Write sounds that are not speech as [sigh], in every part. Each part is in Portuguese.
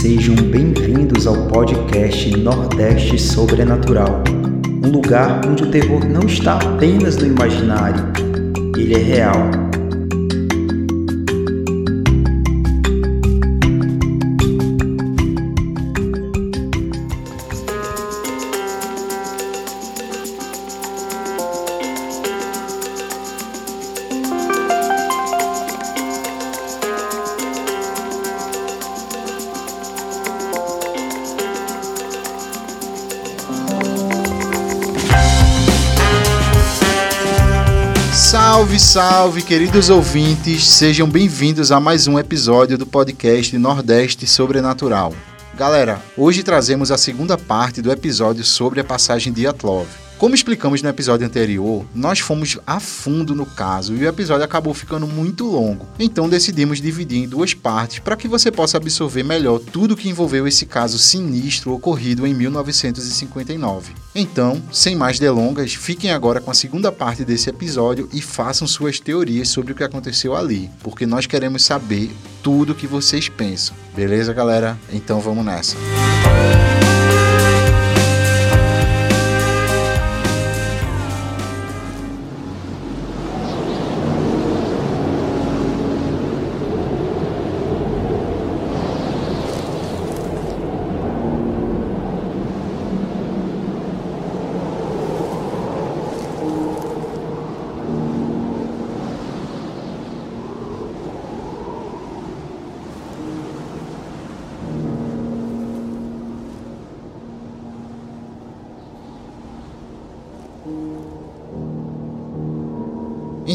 Sejam bem-vindos ao podcast Nordeste Sobrenatural, um lugar onde o terror não está apenas no imaginário, ele é real Salve, queridos ouvintes, sejam bem-vindos a mais um episódio do podcast Nordeste Sobrenatural. Galera, hoje trazemos a segunda parte do episódio sobre a passagem de Atlov. Como explicamos no episódio anterior, nós fomos a fundo no caso e o episódio acabou ficando muito longo. Então decidimos dividir em duas partes para que você possa absorver melhor tudo que envolveu esse caso sinistro ocorrido em 1959. Então, sem mais delongas, fiquem agora com a segunda parte desse episódio e façam suas teorias sobre o que aconteceu ali, porque nós queremos saber tudo o que vocês pensam. Beleza, galera? Então vamos nessa.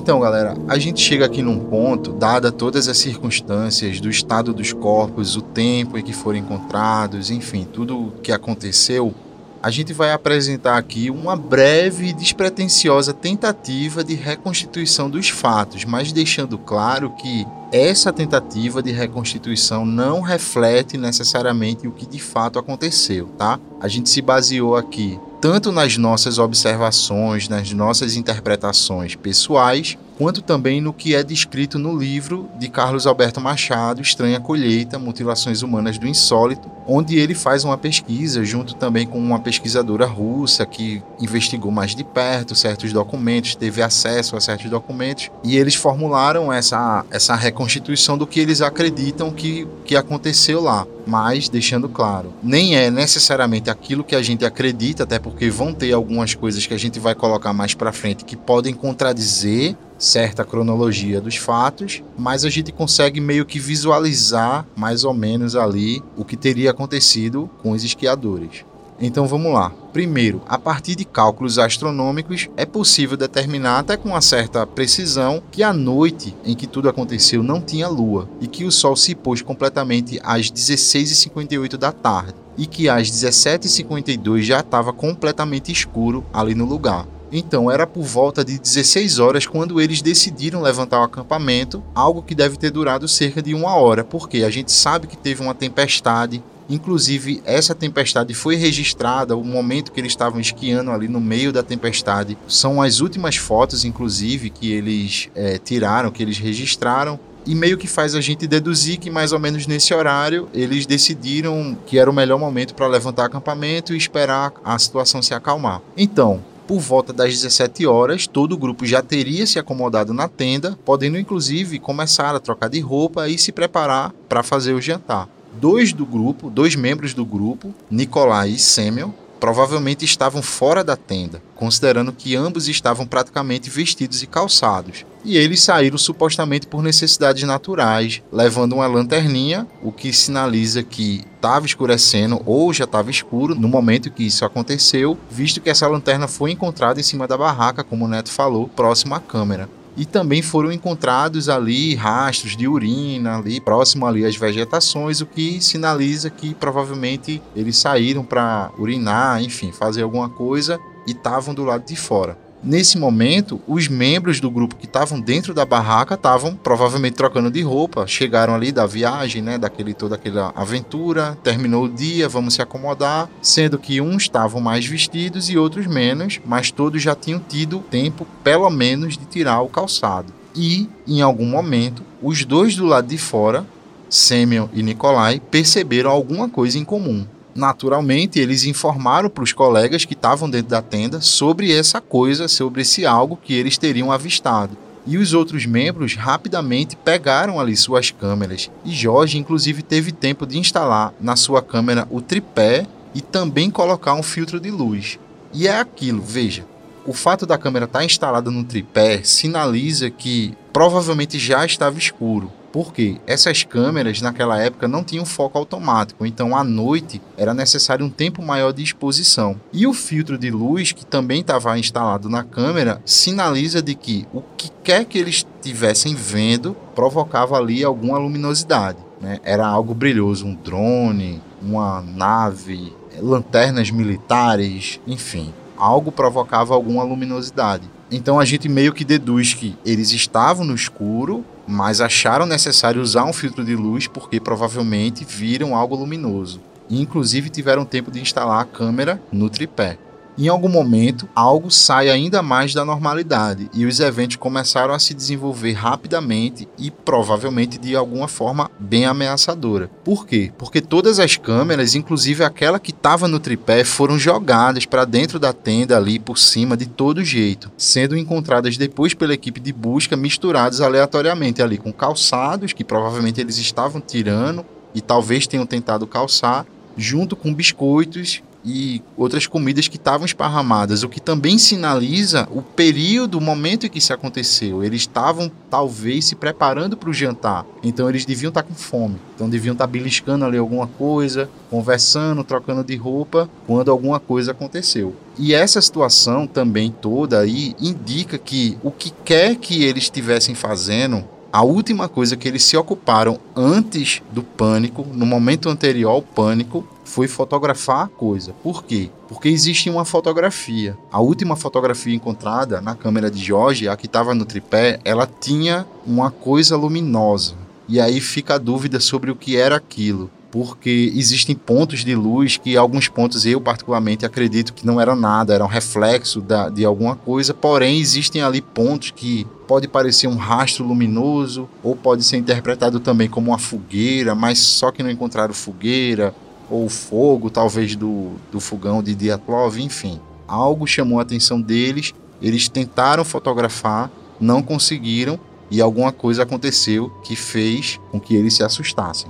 Então, galera, a gente chega aqui num ponto, dada todas as circunstâncias do estado dos corpos, o tempo em que foram encontrados, enfim, tudo o que aconteceu, a gente vai apresentar aqui uma breve e despretensiosa tentativa de reconstituição dos fatos, mas deixando claro que essa tentativa de reconstituição não reflete necessariamente o que de fato aconteceu, tá? A gente se baseou aqui tanto nas nossas observações, nas nossas interpretações pessoais, quanto também no que é descrito no livro de Carlos Alberto Machado, Estranha Colheita, Mutilações Humanas do Insólito, onde ele faz uma pesquisa junto também com uma pesquisadora russa que investigou mais de perto certos documentos, teve acesso a certos documentos, e eles formularam essa, essa reconstituição do que eles acreditam que, que aconteceu lá. Mas deixando claro, nem é necessariamente aquilo que a gente acredita, até porque vão ter algumas coisas que a gente vai colocar mais para frente que podem contradizer certa cronologia dos fatos, mas a gente consegue meio que visualizar mais ou menos ali o que teria acontecido com os esquiadores. Então vamos lá. Primeiro, a partir de cálculos astronômicos, é possível determinar até com uma certa precisão que a noite em que tudo aconteceu não tinha lua e que o sol se pôs completamente às 16h58 da tarde e que às 17h52 já estava completamente escuro ali no lugar. Então era por volta de 16 horas quando eles decidiram levantar o acampamento, algo que deve ter durado cerca de uma hora, porque a gente sabe que teve uma tempestade, Inclusive, essa tempestade foi registrada, o momento que eles estavam esquiando ali no meio da tempestade. São as últimas fotos, inclusive, que eles é, tiraram, que eles registraram. E meio que faz a gente deduzir que mais ou menos nesse horário eles decidiram que era o melhor momento para levantar acampamento e esperar a situação se acalmar. Então, por volta das 17 horas, todo o grupo já teria se acomodado na tenda, podendo inclusive começar a trocar de roupa e se preparar para fazer o jantar. Dois do grupo, dois membros do grupo, Nicolai e Samuel, provavelmente estavam fora da tenda, considerando que ambos estavam praticamente vestidos e calçados. E eles saíram supostamente por necessidades naturais, levando uma lanterninha, o que sinaliza que estava escurecendo ou já estava escuro no momento que isso aconteceu, visto que essa lanterna foi encontrada em cima da barraca, como o Neto falou, próximo à câmera e também foram encontrados ali rastros de urina ali próximo ali às vegetações, o que sinaliza que provavelmente eles saíram para urinar, enfim, fazer alguma coisa e estavam do lado de fora. Nesse momento, os membros do grupo que estavam dentro da barraca estavam provavelmente trocando de roupa, chegaram ali da viagem, né, daquele toda aquela aventura, terminou o dia, vamos se acomodar, sendo que uns estavam mais vestidos e outros menos, mas todos já tinham tido tempo pelo menos de tirar o calçado. E em algum momento, os dois do lado de fora Semyon e Nikolai perceberam alguma coisa em comum. Naturalmente, eles informaram para os colegas que estavam dentro da tenda sobre essa coisa, sobre esse algo que eles teriam avistado. E os outros membros rapidamente pegaram ali suas câmeras. E Jorge, inclusive, teve tempo de instalar na sua câmera o tripé e também colocar um filtro de luz. E é aquilo, veja. O fato da câmera estar tá instalada no tripé sinaliza que provavelmente já estava escuro. Porque essas câmeras naquela época não tinham foco automático, então à noite era necessário um tempo maior de exposição. E o filtro de luz que também estava instalado na câmera sinaliza de que o que quer que eles estivessem vendo provocava ali alguma luminosidade. Né? Era algo brilhoso, um drone, uma nave, lanternas militares, enfim, algo provocava alguma luminosidade. Então a gente meio que deduz que eles estavam no escuro mas acharam necessário usar um filtro de luz porque provavelmente viram algo luminoso. Inclusive tiveram tempo de instalar a câmera no tripé. Em algum momento, algo sai ainda mais da normalidade e os eventos começaram a se desenvolver rapidamente e provavelmente de alguma forma bem ameaçadora. Por quê? Porque todas as câmeras, inclusive aquela que estava no tripé, foram jogadas para dentro da tenda ali por cima de todo jeito, sendo encontradas depois pela equipe de busca misturadas aleatoriamente ali com calçados que provavelmente eles estavam tirando e talvez tenham tentado calçar junto com biscoitos e outras comidas que estavam esparramadas, o que também sinaliza o período, o momento em que isso aconteceu. Eles estavam talvez se preparando para o jantar, então eles deviam estar com fome, então deviam estar beliscando ali alguma coisa, conversando, trocando de roupa quando alguma coisa aconteceu. E essa situação também toda aí indica que o que quer que eles estivessem fazendo a última coisa que eles se ocuparam antes do pânico, no momento anterior ao pânico, foi fotografar a coisa. Por quê? Porque existe uma fotografia. A última fotografia encontrada na câmera de Jorge, a que estava no tripé, ela tinha uma coisa luminosa. E aí fica a dúvida sobre o que era aquilo porque existem pontos de luz que alguns pontos eu particularmente acredito que não eram nada, eram reflexo da, de alguma coisa, porém existem ali pontos que pode parecer um rastro luminoso ou pode ser interpretado também como uma fogueira, mas só que não encontraram fogueira ou fogo, talvez do, do fogão de Diatlov, enfim. Algo chamou a atenção deles, eles tentaram fotografar, não conseguiram e alguma coisa aconteceu que fez com que eles se assustassem.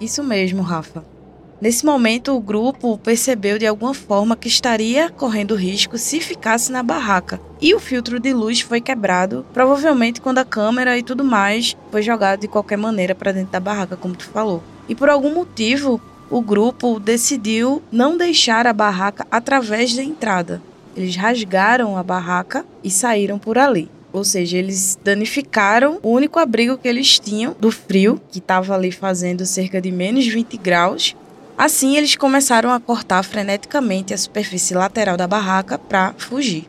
Isso mesmo, Rafa. Nesse momento, o grupo percebeu de alguma forma que estaria correndo risco se ficasse na barraca. E o filtro de luz foi quebrado, provavelmente quando a câmera e tudo mais foi jogado de qualquer maneira para dentro da barraca, como tu falou. E por algum motivo, o grupo decidiu não deixar a barraca através da entrada. Eles rasgaram a barraca e saíram por ali. Ou seja, eles danificaram o único abrigo que eles tinham do frio, que estava ali fazendo cerca de menos 20 graus. Assim, eles começaram a cortar freneticamente a superfície lateral da barraca para fugir.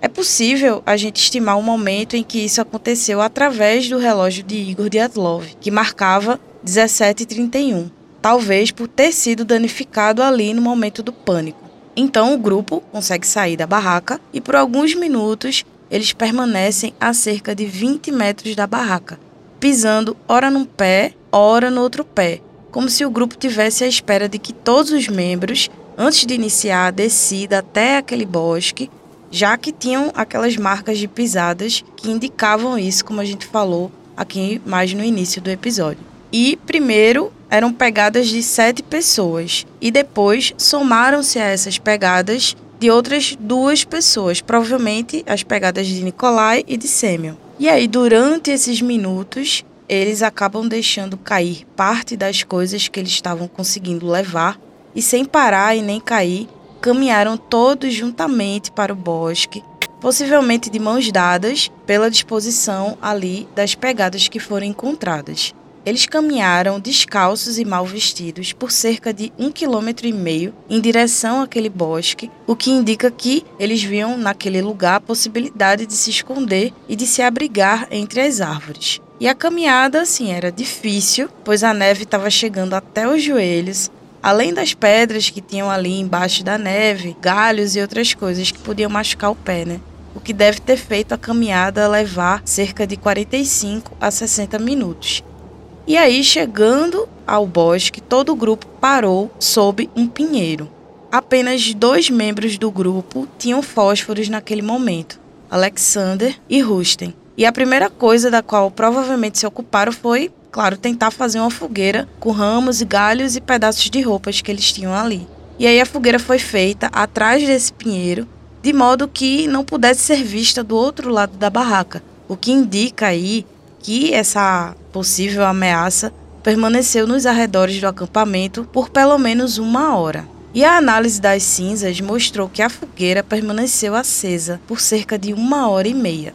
É possível a gente estimar o momento em que isso aconteceu através do relógio de Igor Dyatlov, que marcava 17h31 talvez por ter sido danificado ali no momento do pânico. Então o grupo consegue sair da barraca e por alguns minutos eles permanecem a cerca de 20 metros da barraca, pisando ora num pé, ora no outro pé, como se o grupo tivesse à espera de que todos os membros, antes de iniciar a descida até aquele bosque, já que tinham aquelas marcas de pisadas que indicavam isso, como a gente falou aqui mais no início do episódio. E primeiro eram pegadas de sete pessoas e depois somaram-se a essas pegadas de outras duas pessoas, provavelmente as pegadas de Nikolai e de Semyon. E aí, durante esses minutos, eles acabam deixando cair parte das coisas que eles estavam conseguindo levar e, sem parar e nem cair, caminharam todos juntamente para o bosque, possivelmente de mãos dadas pela disposição ali das pegadas que foram encontradas. Eles caminharam descalços e mal vestidos por cerca de um quilômetro e meio em direção àquele bosque, o que indica que eles viam naquele lugar a possibilidade de se esconder e de se abrigar entre as árvores. E a caminhada, assim, era difícil, pois a neve estava chegando até os joelhos, além das pedras que tinham ali embaixo da neve, galhos e outras coisas que podiam machucar o pé, né? O que deve ter feito a caminhada levar cerca de 45 a 60 minutos. E aí, chegando ao bosque, todo o grupo parou sob um pinheiro. Apenas dois membros do grupo tinham fósforos naquele momento: Alexander e Rusten. E a primeira coisa da qual provavelmente se ocuparam foi, claro, tentar fazer uma fogueira com ramos e galhos e pedaços de roupas que eles tinham ali. E aí a fogueira foi feita atrás desse pinheiro, de modo que não pudesse ser vista do outro lado da barraca, o que indica aí que essa possível ameaça permaneceu nos arredores do acampamento por pelo menos uma hora. E a análise das cinzas mostrou que a fogueira permaneceu acesa por cerca de uma hora e meia.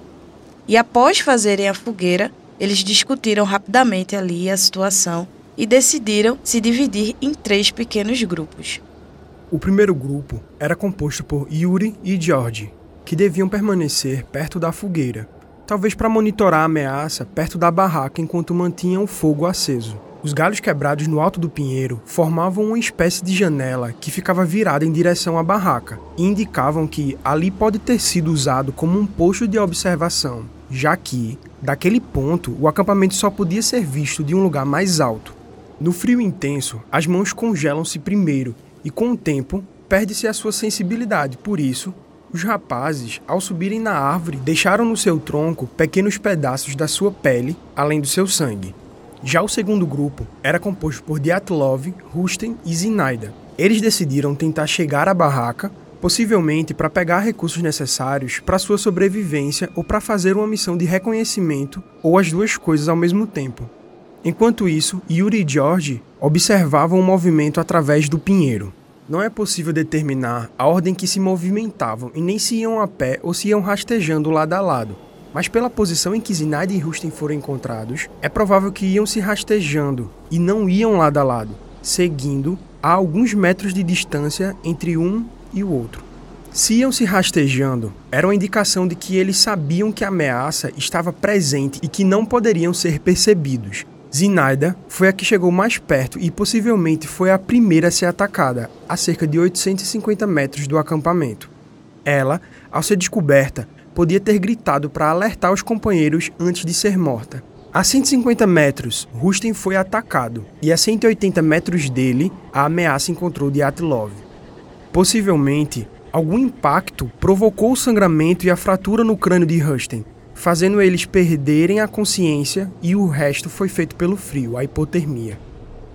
E após fazerem a fogueira, eles discutiram rapidamente ali a situação e decidiram se dividir em três pequenos grupos. O primeiro grupo era composto por Yuri e George, que deviam permanecer perto da fogueira, talvez para monitorar a ameaça perto da barraca enquanto mantinham o fogo aceso. Os galhos quebrados no alto do pinheiro formavam uma espécie de janela que ficava virada em direção à barraca e indicavam que ali pode ter sido usado como um posto de observação, já que, daquele ponto, o acampamento só podia ser visto de um lugar mais alto. No frio intenso, as mãos congelam-se primeiro e com o tempo perde-se a sua sensibilidade. Por isso, os rapazes, ao subirem na árvore, deixaram no seu tronco pequenos pedaços da sua pele, além do seu sangue. Já o segundo grupo era composto por Diatlov, Rusten e Zinaida. Eles decidiram tentar chegar à barraca, possivelmente para pegar recursos necessários para sua sobrevivência ou para fazer uma missão de reconhecimento ou as duas coisas ao mesmo tempo. Enquanto isso, Yuri e George observavam o movimento através do pinheiro. Não é possível determinar a ordem que se movimentavam e nem se iam a pé ou se iam rastejando lado a lado. Mas pela posição em que Zinaide e Rusten foram encontrados, é provável que iam se rastejando e não iam lado a lado, seguindo a alguns metros de distância entre um e o outro. Se iam se rastejando, era uma indicação de que eles sabiam que a ameaça estava presente e que não poderiam ser percebidos, Zinaida foi a que chegou mais perto e possivelmente foi a primeira a ser atacada, a cerca de 850 metros do acampamento. Ela, ao ser descoberta, podia ter gritado para alertar os companheiros antes de ser morta. A 150 metros, Rusten foi atacado, e a 180 metros dele, a ameaça encontrou Dyatlov. Possivelmente, algum impacto provocou o sangramento e a fratura no crânio de Rusten, fazendo eles perderem a consciência e o resto foi feito pelo frio, a hipotermia.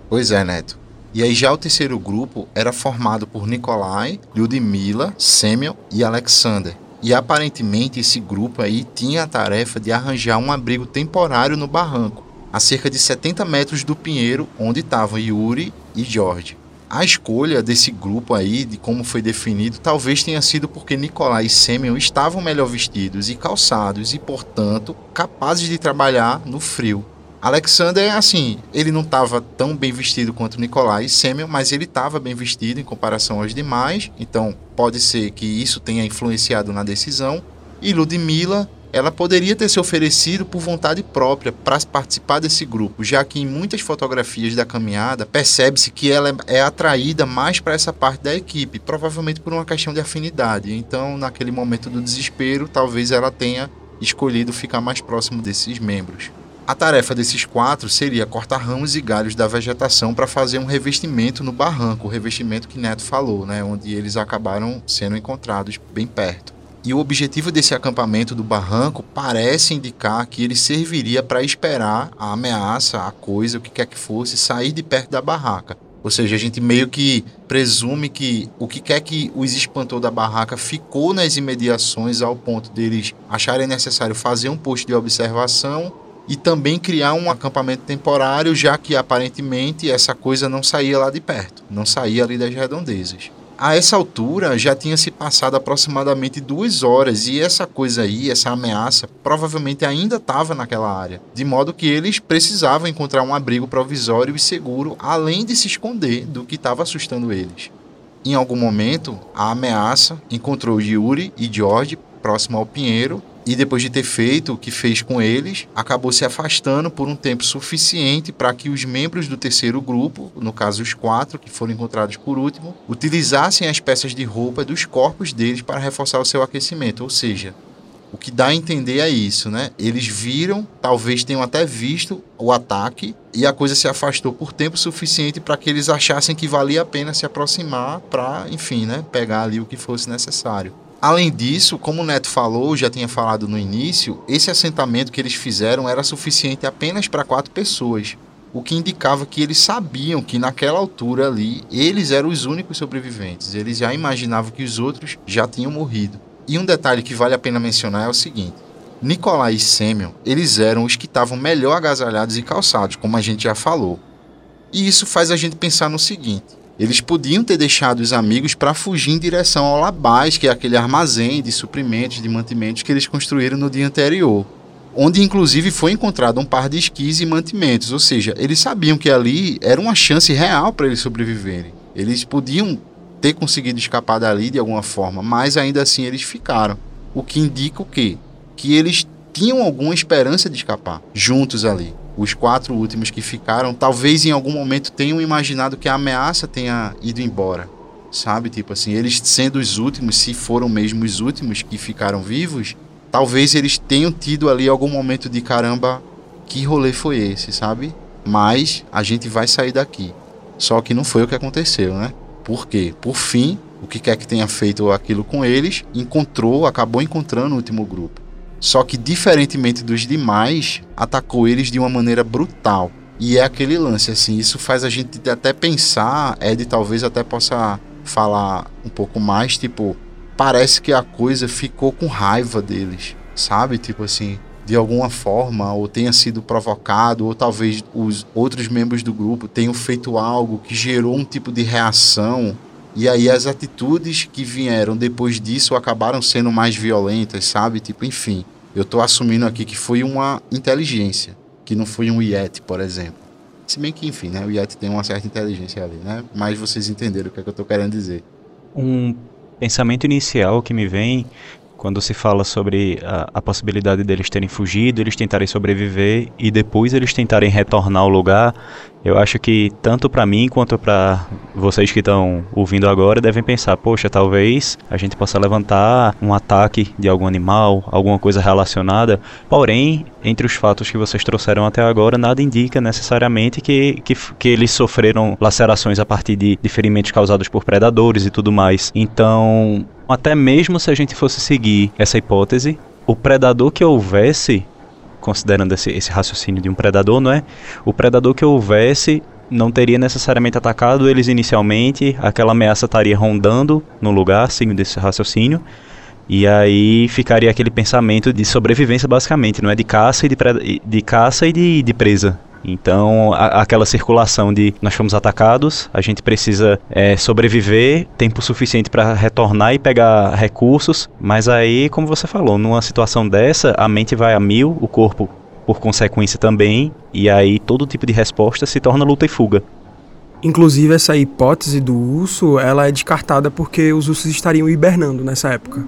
Pois é, Neto. E aí já o terceiro grupo era formado por Nikolai, Lyudmila, Semyon e Alexander. E aparentemente esse grupo aí tinha a tarefa de arranjar um abrigo temporário no barranco, a cerca de 70 metros do pinheiro onde estavam Yuri e George a escolha desse grupo aí, de como foi definido, talvez tenha sido porque Nicolai e Semyon estavam melhor vestidos e calçados e, portanto, capazes de trabalhar no frio. Alexander, assim, ele não estava tão bem vestido quanto Nicolai e Semyon, mas ele estava bem vestido em comparação aos demais, então pode ser que isso tenha influenciado na decisão. E Ludmilla ela poderia ter se oferecido por vontade própria para participar desse grupo, já que em muitas fotografias da caminhada percebe-se que ela é atraída mais para essa parte da equipe, provavelmente por uma questão de afinidade. Então, naquele momento do desespero, talvez ela tenha escolhido ficar mais próximo desses membros. A tarefa desses quatro seria cortar ramos e galhos da vegetação para fazer um revestimento no barranco, o revestimento que Neto falou, né, onde eles acabaram sendo encontrados bem perto. E o objetivo desse acampamento do barranco parece indicar que ele serviria para esperar a ameaça, a coisa, o que quer que fosse, sair de perto da barraca. Ou seja, a gente meio que presume que o que quer que os espantou da barraca ficou nas imediações ao ponto deles acharem necessário fazer um posto de observação e também criar um acampamento temporário, já que aparentemente essa coisa não saía lá de perto, não saía ali das redondezas a essa altura já tinha se passado aproximadamente duas horas e essa coisa aí, essa ameaça, provavelmente ainda estava naquela área, de modo que eles precisavam encontrar um abrigo provisório e seguro, além de se esconder do que estava assustando eles. Em algum momento, a ameaça encontrou Yuri e George próximo ao Pinheiro e depois de ter feito o que fez com eles, acabou se afastando por um tempo suficiente para que os membros do terceiro grupo, no caso os quatro que foram encontrados por último, utilizassem as peças de roupa dos corpos deles para reforçar o seu aquecimento, ou seja, O que dá a entender é isso, né? Eles viram, talvez tenham até visto o ataque e a coisa se afastou por tempo suficiente para que eles achassem que valia a pena se aproximar para, enfim, né, pegar ali o que fosse necessário. Além disso, como o Neto falou, já tinha falado no início, esse assentamento que eles fizeram era suficiente apenas para quatro pessoas, o que indicava que eles sabiam que naquela altura ali eles eram os únicos sobreviventes. Eles já imaginavam que os outros já tinham morrido. E um detalhe que vale a pena mencionar é o seguinte: Nicolai e Semyon, eles eram os que estavam melhor agasalhados e calçados, como a gente já falou. E isso faz a gente pensar no seguinte: eles podiam ter deixado os amigos para fugir em direção ao Labás, que é aquele armazém de suprimentos, de mantimentos que eles construíram no dia anterior, onde inclusive foi encontrado um par de esquis e mantimentos, ou seja, eles sabiam que ali era uma chance real para eles sobreviverem. Eles podiam ter conseguido escapar dali de alguma forma, mas ainda assim eles ficaram. O que indica o quê? Que eles tinham alguma esperança de escapar juntos ali. Os quatro últimos que ficaram, talvez em algum momento tenham imaginado que a ameaça tenha ido embora. Sabe? Tipo assim, eles sendo os últimos, se foram mesmo os últimos que ficaram vivos, talvez eles tenham tido ali algum momento de caramba, que rolê foi esse, sabe? Mas a gente vai sair daqui. Só que não foi o que aconteceu, né? Por quê? Por fim, o que quer que tenha feito aquilo com eles, encontrou, acabou encontrando o último grupo. Só que, diferentemente dos demais, atacou eles de uma maneira brutal. E é aquele lance, assim, isso faz a gente até pensar, Ed talvez até possa falar um pouco mais, tipo, parece que a coisa ficou com raiva deles, sabe? Tipo assim, de alguma forma, ou tenha sido provocado, ou talvez os outros membros do grupo tenham feito algo que gerou um tipo de reação. E aí as atitudes que vieram depois disso acabaram sendo mais violentas, sabe? Tipo, enfim, eu estou assumindo aqui que foi uma inteligência, que não foi um Yeti, por exemplo. Se bem que, enfim, né, o Yeti tem uma certa inteligência ali, né? Mas vocês entenderam o que, é que eu estou querendo dizer. Um pensamento inicial que me vem quando se fala sobre a, a, possibilidade deles terem fugido, eles tentarem sobreviver e depois eles tentarem retornar ao lugar, eu acho que tanto para mim quanto para vocês que estão ouvindo agora devem pensar, poxa, talvez a gente possa levantar um ataque de algum animal, alguma coisa relacionada. Porém, entre os fatos que vocês trouxeram até agora, nada indica necessariamente que, que, que eles sofreram lacerações a partir de, de ferimentos causados por predadores e tudo mais. Então, até mesmo se a gente fosse seguir essa hipótese, o predador que houvesse, considerando esse, esse raciocínio de um predador, não é? O predador que houvesse não teria necessariamente atacado eles inicialmente, aquela ameaça estaria rondando no lugar, seguindo esse raciocínio, e aí ficaria aquele pensamento de sobrevivência basicamente, não é de caça e de, de caça e de, de presa. Então, a, aquela circulação de nós fomos atacados, a gente precisa é, sobreviver, tempo suficiente para retornar e pegar recursos, mas aí, como você falou, numa situação dessa, a mente vai a mil, o corpo por consequência também, e aí todo tipo de resposta se torna luta e fuga. Inclusive essa hipótese do urso, ela é descartada porque os ursos estariam hibernando nessa época.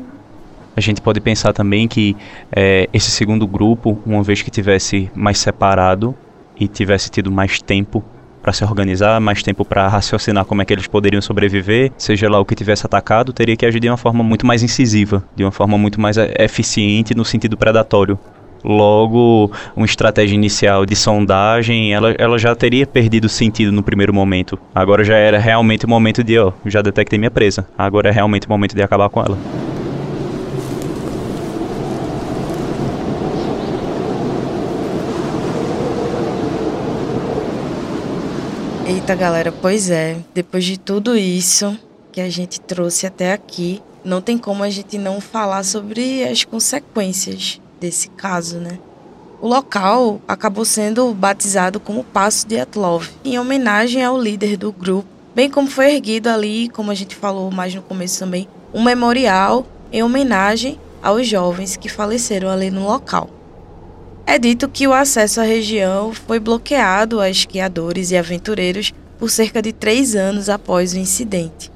A gente pode pensar também que é, esse segundo grupo, uma vez que tivesse mais separado, e tivesse tido mais tempo para se organizar, mais tempo para raciocinar como é que eles poderiam sobreviver, seja lá o que tivesse atacado, teria que agir de uma forma muito mais incisiva, de uma forma muito mais eficiente no sentido predatório. Logo, uma estratégia inicial de sondagem, ela, ela já teria perdido sentido no primeiro momento. Agora já era realmente o momento de, ó, já detectei minha presa. Agora é realmente o momento de acabar com ela. Eita, galera, pois é. Depois de tudo isso que a gente trouxe até aqui, não tem como a gente não falar sobre as consequências desse caso, né? O local acabou sendo batizado como Passo de Atlov, em homenagem ao líder do grupo, bem como foi erguido ali, como a gente falou mais no começo também, um memorial em homenagem aos jovens que faleceram ali no local. É dito que o acesso à região foi bloqueado a esquiadores e aventureiros por cerca de três anos após o incidente.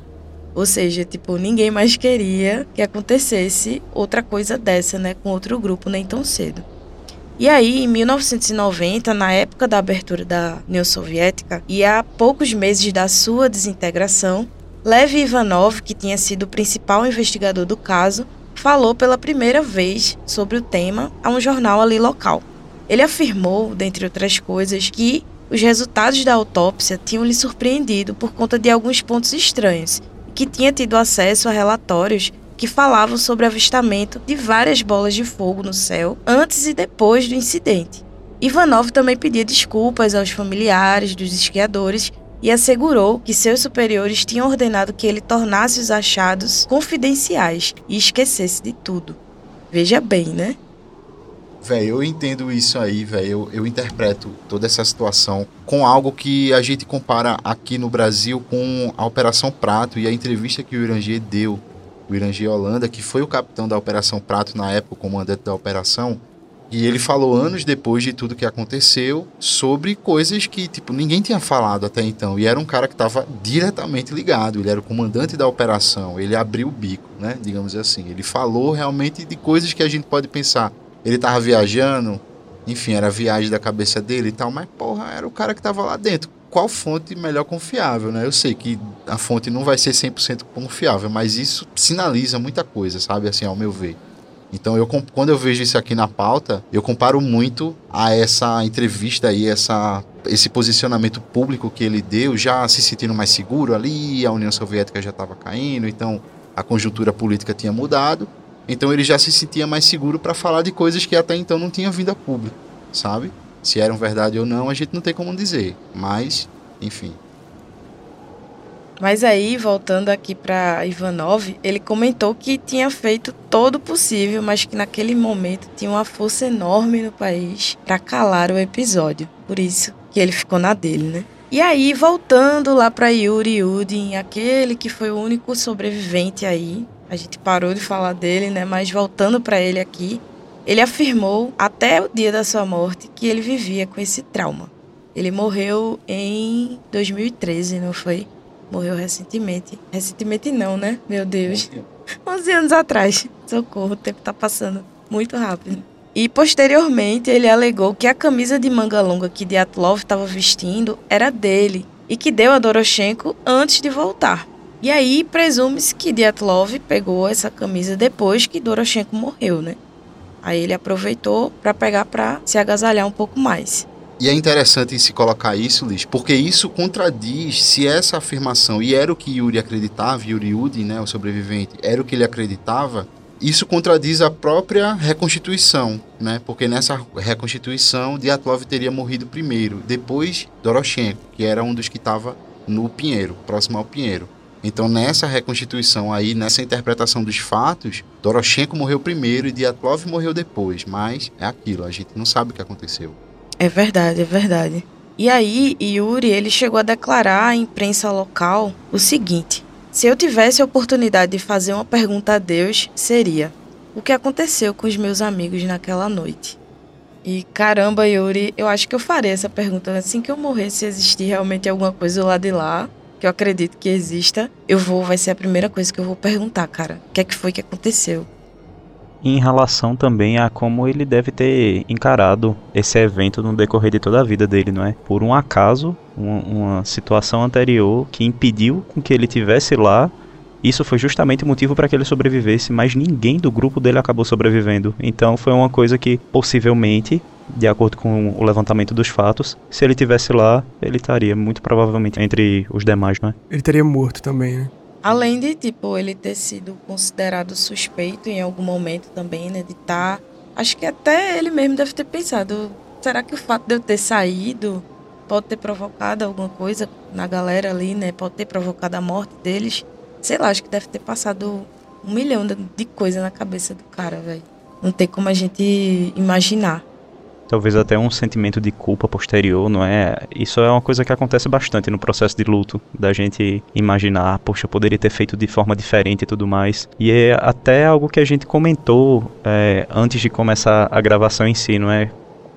Ou seja, tipo, ninguém mais queria que acontecesse outra coisa dessa, né, com outro grupo nem tão cedo. E aí, em 1990, na época da abertura da União Soviética e a poucos meses da sua desintegração, Lev Ivanov, que tinha sido o principal investigador do caso, falou pela primeira vez sobre o tema a um jornal ali local. Ele afirmou, dentre outras coisas, que os resultados da autópsia tinham lhe surpreendido por conta de alguns pontos estranhos e que tinha tido acesso a relatórios que falavam sobre avistamento de várias bolas de fogo no céu antes e depois do incidente. Ivanov também pedia desculpas aos familiares dos esquiadores e assegurou que seus superiores tinham ordenado que ele tornasse os achados confidenciais e esquecesse de tudo. Veja bem, né? Velho, eu entendo isso aí, velho. Eu, eu interpreto toda essa situação com algo que a gente compara aqui no Brasil com a Operação Prato e a entrevista que o Irangier deu. O Irangier Holanda, que foi o capitão da Operação Prato na época, comandante da operação, e ele falou anos depois de tudo que aconteceu sobre coisas que, tipo, ninguém tinha falado até então. E era um cara que estava diretamente ligado, ele era o comandante da operação, ele abriu o bico, né? Digamos assim. Ele falou realmente de coisas que a gente pode pensar. Ele estava viajando, enfim, era viagem da cabeça dele e tal, mas porra, era o cara que estava lá dentro. Qual fonte melhor confiável, né? Eu sei que a fonte não vai ser 100% confiável, mas isso sinaliza muita coisa, sabe? Assim, ao meu ver. Então, eu, quando eu vejo isso aqui na pauta, eu comparo muito a essa entrevista aí, essa, esse posicionamento público que ele deu, já se sentindo mais seguro ali, a União Soviética já estava caindo, então a conjuntura política tinha mudado. Então ele já se sentia mais seguro para falar de coisas que até então não tinham vindo a público, sabe? Se eram verdade ou não, a gente não tem como dizer, mas, enfim, mas aí, voltando aqui para Ivanov, ele comentou que tinha feito todo o possível, mas que naquele momento tinha uma força enorme no país para calar o episódio. Por isso que ele ficou na dele, né? E aí, voltando lá para Yuri Yudin, aquele que foi o único sobrevivente aí, a gente parou de falar dele, né? Mas voltando para ele aqui, ele afirmou até o dia da sua morte que ele vivia com esse trauma. Ele morreu em 2013, não foi? Morreu recentemente. Recentemente não, né? Meu Deus. 11 [laughs] anos atrás. Socorro, o tempo tá passando muito rápido. E posteriormente ele alegou que a camisa de manga longa que Diatlov estava vestindo era dele e que deu a Doroshenko antes de voltar. E aí presume-se que Diatlov pegou essa camisa depois que Doroshenko morreu, né? Aí ele aproveitou para pegar para se agasalhar um pouco mais. E é interessante se colocar isso, Liz, porque isso contradiz se essa afirmação, e era o que Yuri acreditava, Yuri Udin, né, o sobrevivente, era o que ele acreditava, isso contradiz a própria reconstituição, né? Porque nessa reconstituição, Diatlov teria morrido primeiro, depois Doroshenko, que era um dos que estava no Pinheiro, próximo ao Pinheiro. Então, nessa reconstituição aí, nessa interpretação dos fatos, Doroshenko morreu primeiro e Diatlov morreu depois, mas é aquilo, a gente não sabe o que aconteceu. É verdade, é verdade. E aí, Yuri, ele chegou a declarar à imprensa local o seguinte: se eu tivesse a oportunidade de fazer uma pergunta a Deus, seria: o que aconteceu com os meus amigos naquela noite? E caramba, Yuri, eu acho que eu farei essa pergunta assim que eu morrer, se existir realmente alguma coisa lá de lá, que eu acredito que exista, eu vou, vai ser a primeira coisa que eu vou perguntar, cara. O que é que foi que aconteceu? Em relação também a como ele deve ter encarado esse evento no decorrer de toda a vida dele, não é? Por um acaso, uma, uma situação anterior que impediu com que ele tivesse lá isso foi justamente o motivo para que ele sobrevivesse, mas ninguém do grupo dele acabou sobrevivendo. Então foi uma coisa que possivelmente, de acordo com o levantamento dos fatos, se ele tivesse lá, ele estaria muito provavelmente entre os demais, não é? Ele teria morto também, né? Além de, tipo, ele ter sido considerado suspeito em algum momento também, né? De estar. Tá, acho que até ele mesmo deve ter pensado: será que o fato de eu ter saído pode ter provocado alguma coisa na galera ali, né? Pode ter provocado a morte deles? Sei lá, acho que deve ter passado um milhão de coisas na cabeça do cara, velho. Não tem como a gente imaginar talvez até um sentimento de culpa posterior, não é? Isso é uma coisa que acontece bastante no processo de luto, da gente imaginar, poxa, eu poderia ter feito de forma diferente e tudo mais. E é até algo que a gente comentou é, antes de começar a gravação em si, não é?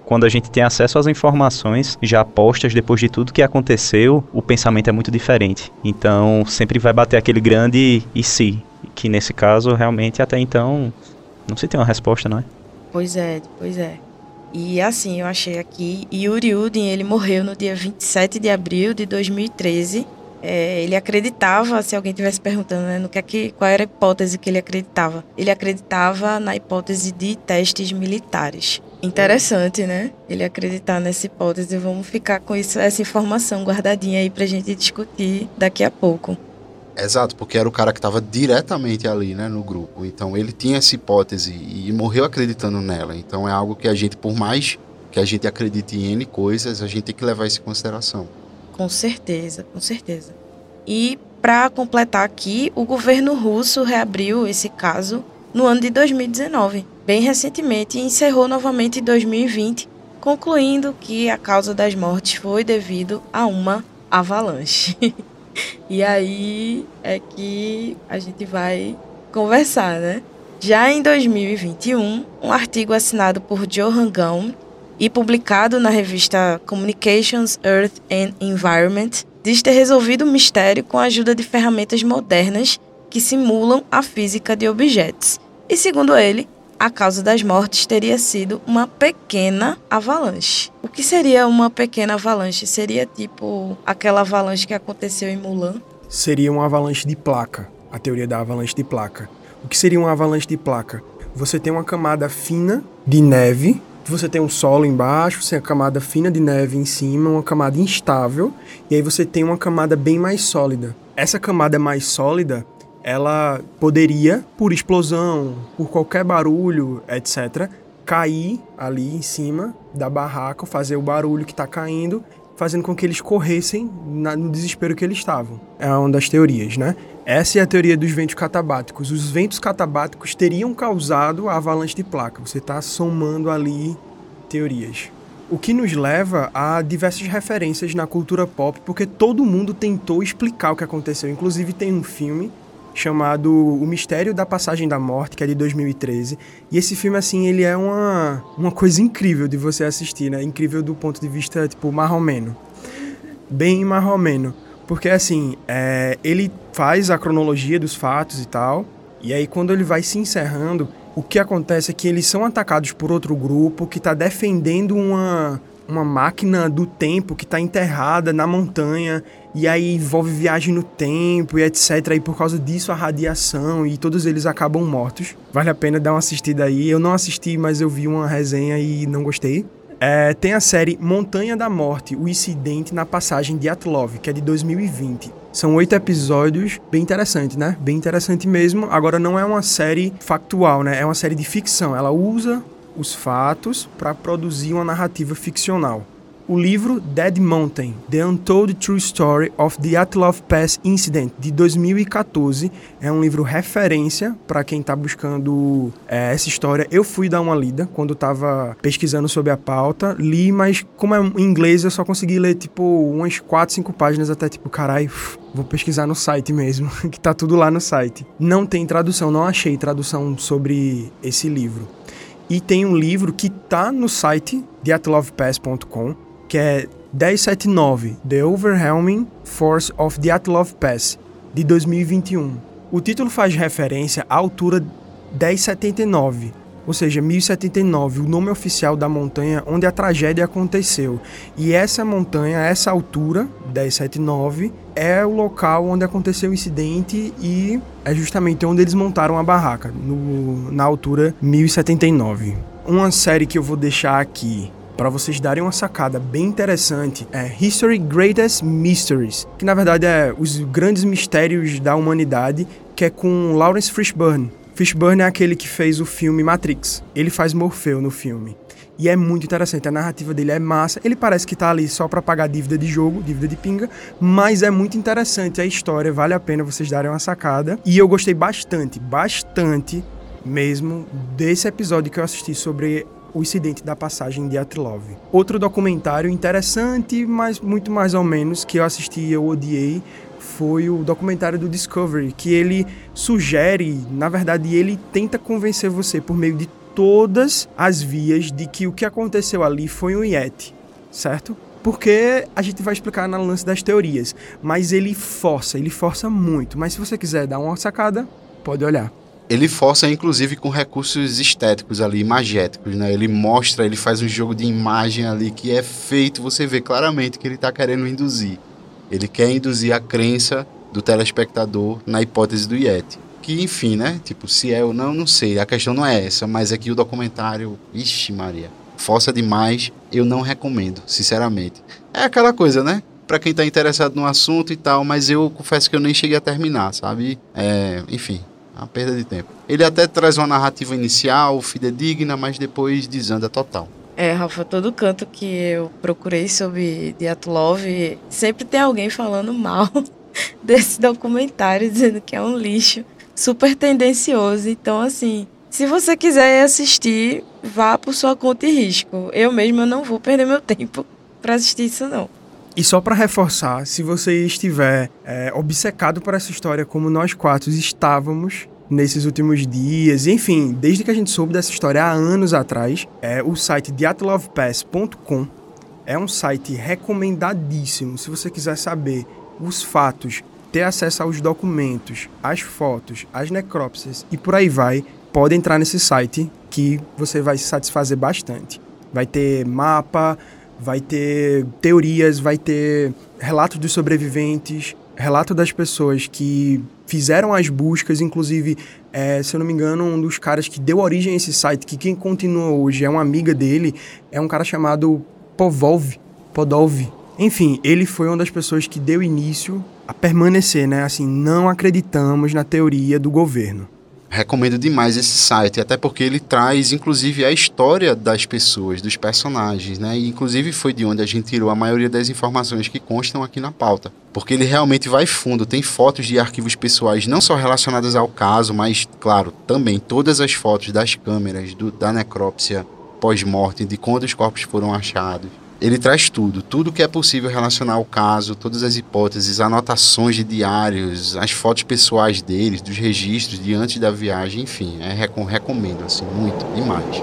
quando a gente tem acesso às informações já postas depois de tudo que aconteceu, o pensamento é muito diferente. Então sempre vai bater aquele grande e se, que nesse caso realmente até então não se tem uma resposta, não é? Pois é, pois é. E assim, eu achei aqui, Yuri Udin, ele morreu no dia 27 de abril de 2013, É, ele acreditava, se alguém tivesse perguntando, né, no que é que, qual era a hipótese que ele acreditava, ele acreditava na hipótese de testes militares. Interessante, né? Ele acreditar nessa hipótese. Vamos ficar com isso, essa informação guardadinha aí pra gente discutir daqui a pouco. Exato, porque era o cara que estava diretamente ali, né, no grupo. Então ele tinha essa hipótese e morreu acreditando nela. Então é algo que a gente, por mais que a gente acredite em N coisas, a gente tem que levar isso em consideração. Com certeza, com certeza. E para completar aqui, o governo russo reabriu esse caso no ano de 2019, bem recentemente, e encerrou novamente em 2020, concluindo que a causa das mortes foi devido a uma avalanche. [laughs] e aí é que a gente vai conversar, né? Já em 2021, um artigo assinado por Johan Gaum e publicado na revista Communications, Earth and Environment, diz ter resolvido o mistério com a ajuda de ferramentas modernas que simulam a física de objetos. E segundo ele, a causa das mortes teria sido uma pequena avalanche. O que seria uma pequena avalanche? Seria tipo aquela avalanche que aconteceu em Mulan? Seria uma avalanche de placa, a teoria da avalanche de placa. O que seria uma avalanche de placa? Você tem uma camada fina de neve você tem um solo embaixo, você tem a camada fina de neve em cima, uma camada instável, e aí você tem uma camada bem mais sólida. Essa camada mais sólida, ela poderia, por explosão, por qualquer barulho, etc., cair ali em cima da barraca, fazer o barulho que está caindo, fazendo com que eles corressem na, no desespero que eles estavam. É uma das teorias, né? Essa é a teoria dos ventos catabáticos. Os ventos catabáticos teriam causado a avalanche de placa. Você está somando ali teorias. O que nos leva a diversas referências na cultura pop, porque todo mundo tentou explicar o que aconteceu. Inclusive tem um filme chamado O Mistério da Passagem da Morte, que é de 2013. E esse filme, assim, ele é uma, uma coisa incrível de você assistir, né? Incrível do ponto de vista, tipo, marromeno. Bem marromeno. Porque, assim, é, ele faz a cronologia dos fatos e tal, e aí quando ele vai se encerrando, o que acontece é que eles são atacados por outro grupo que está defendendo uma, uma máquina do tempo que está enterrada na montanha e aí envolve viagem no tempo e etc. E por causa disso a radiação e todos eles acabam mortos. Vale a pena dar uma assistida aí. Eu não assisti, mas eu vi uma resenha e não gostei. É, tem a série Montanha da Morte, o incidente na passagem de Atlov, que é de 2020. São oito episódios, bem interessante, né? Bem interessante mesmo. Agora não é uma série factual, né? É uma série de ficção. Ela usa os fatos para produzir uma narrativa ficcional. O livro Dead Mountain: The Untold True Story of the Atlov Pass Incident de 2014 é um livro referência para quem está buscando é, essa história. Eu fui dar uma lida quando estava pesquisando sobre a pauta, li, mas como é em inglês eu só consegui ler tipo umas 4, 5 páginas até tipo, caralho, vou pesquisar no site mesmo, [laughs] que tá tudo lá no site. Não tem tradução, não achei tradução sobre esse livro. E tem um livro que tá no site de atlovpass.com que é 1079, The Overwhelming Force of the Atlov Pass, de 2021. O título faz referência à altura 1079, ou seja, 1079, o nome oficial da montanha onde a tragédia aconteceu. E essa montanha, essa altura, 1079, é o local onde aconteceu o incidente e é justamente onde eles montaram a barraca, no, na altura 1079. Uma série que eu vou deixar aqui para vocês darem uma sacada bem interessante, é History Greatest Mysteries, que na verdade é os grandes mistérios da humanidade, que é com Lawrence Fishburne. Fishburne é aquele que fez o filme Matrix. Ele faz Morfeu no filme. E é muito interessante, a narrativa dele é massa. Ele parece que tá ali só para pagar dívida de jogo, dívida de pinga, mas é muito interessante a história, vale a pena vocês darem uma sacada. E eu gostei bastante, bastante mesmo desse episódio que eu assisti sobre o incidente da passagem de Atlov. Outro documentário interessante, mas muito mais ou menos, que eu assisti e eu odiei, foi o documentário do Discovery, que ele sugere, na verdade, ele tenta convencer você por meio de todas as vias de que o que aconteceu ali foi um Yeti, certo? Porque a gente vai explicar na lance das teorias, mas ele força, ele força muito. Mas se você quiser dar uma sacada, pode olhar ele força inclusive com recursos estéticos ali, imagéticos, né? Ele mostra, ele faz um jogo de imagem ali que é feito, você vê claramente que ele está querendo induzir. Ele quer induzir a crença do telespectador na hipótese do Yeti. Que, enfim, né? Tipo, se é ou não, não sei. A questão não é essa, mas é que o documentário. Ixi, Maria. Força demais, eu não recomendo, sinceramente. É aquela coisa, né? Pra quem tá interessado no assunto e tal, mas eu confesso que eu nem cheguei a terminar, sabe? É, enfim, uma perda de tempo. Ele até traz uma narrativa inicial, fidedigna, mas depois desanda total. É, Rafa, todo canto que eu procurei sobre Diatlov, sempre tem alguém falando mal [laughs] desse documentário, dizendo que é um lixo, super tendencioso. Então, assim, se você quiser assistir, vá por sua conta e risco. Eu mesma não vou perder meu [laughs] tempo para assistir isso, não. E só para reforçar, se você estiver é, obcecado por essa história, como nós quatro estávamos nesses últimos dias, enfim, desde que a gente soube dessa história há anos atrás, é o site diatlovepass.com é um site recomendadíssimo. Se você quiser saber os fatos, ter acesso aos documentos, às fotos, às necrópsias e por aí vai, pode entrar nesse site que você vai se satisfazer bastante. Vai ter mapa, vai ter teorias, vai ter relatos dos sobreviventes, relato das pessoas que fizeram as buscas, inclusive, é, se eu não me engano, um dos caras que deu origem a esse site, que quem continua hoje é uma amiga dele, é um cara chamado Povolv, Podolv. Enfim, ele foi uma das pessoas que deu início a permanecer, né? Assim, não acreditamos na teoria do governo recomendo demais esse site, até porque ele traz, inclusive, a história das pessoas, dos personagens, né? E, inclusive, foi de onde a gente tirou a maioria das informações que constam aqui na pauta. Porque ele realmente vai fundo, tem fotos de arquivos pessoais, não só relacionadas ao caso, mas, claro, também todas as fotos das câmeras, do, da necrópsia pós-morte, de quando os corpos foram achados ele traz tudo, tudo que é possível relacionar ao caso, todas as hipóteses, anotações de diários, as fotos pessoais deles, dos registros de antes da viagem, enfim, é, recomendo assim muito, demais.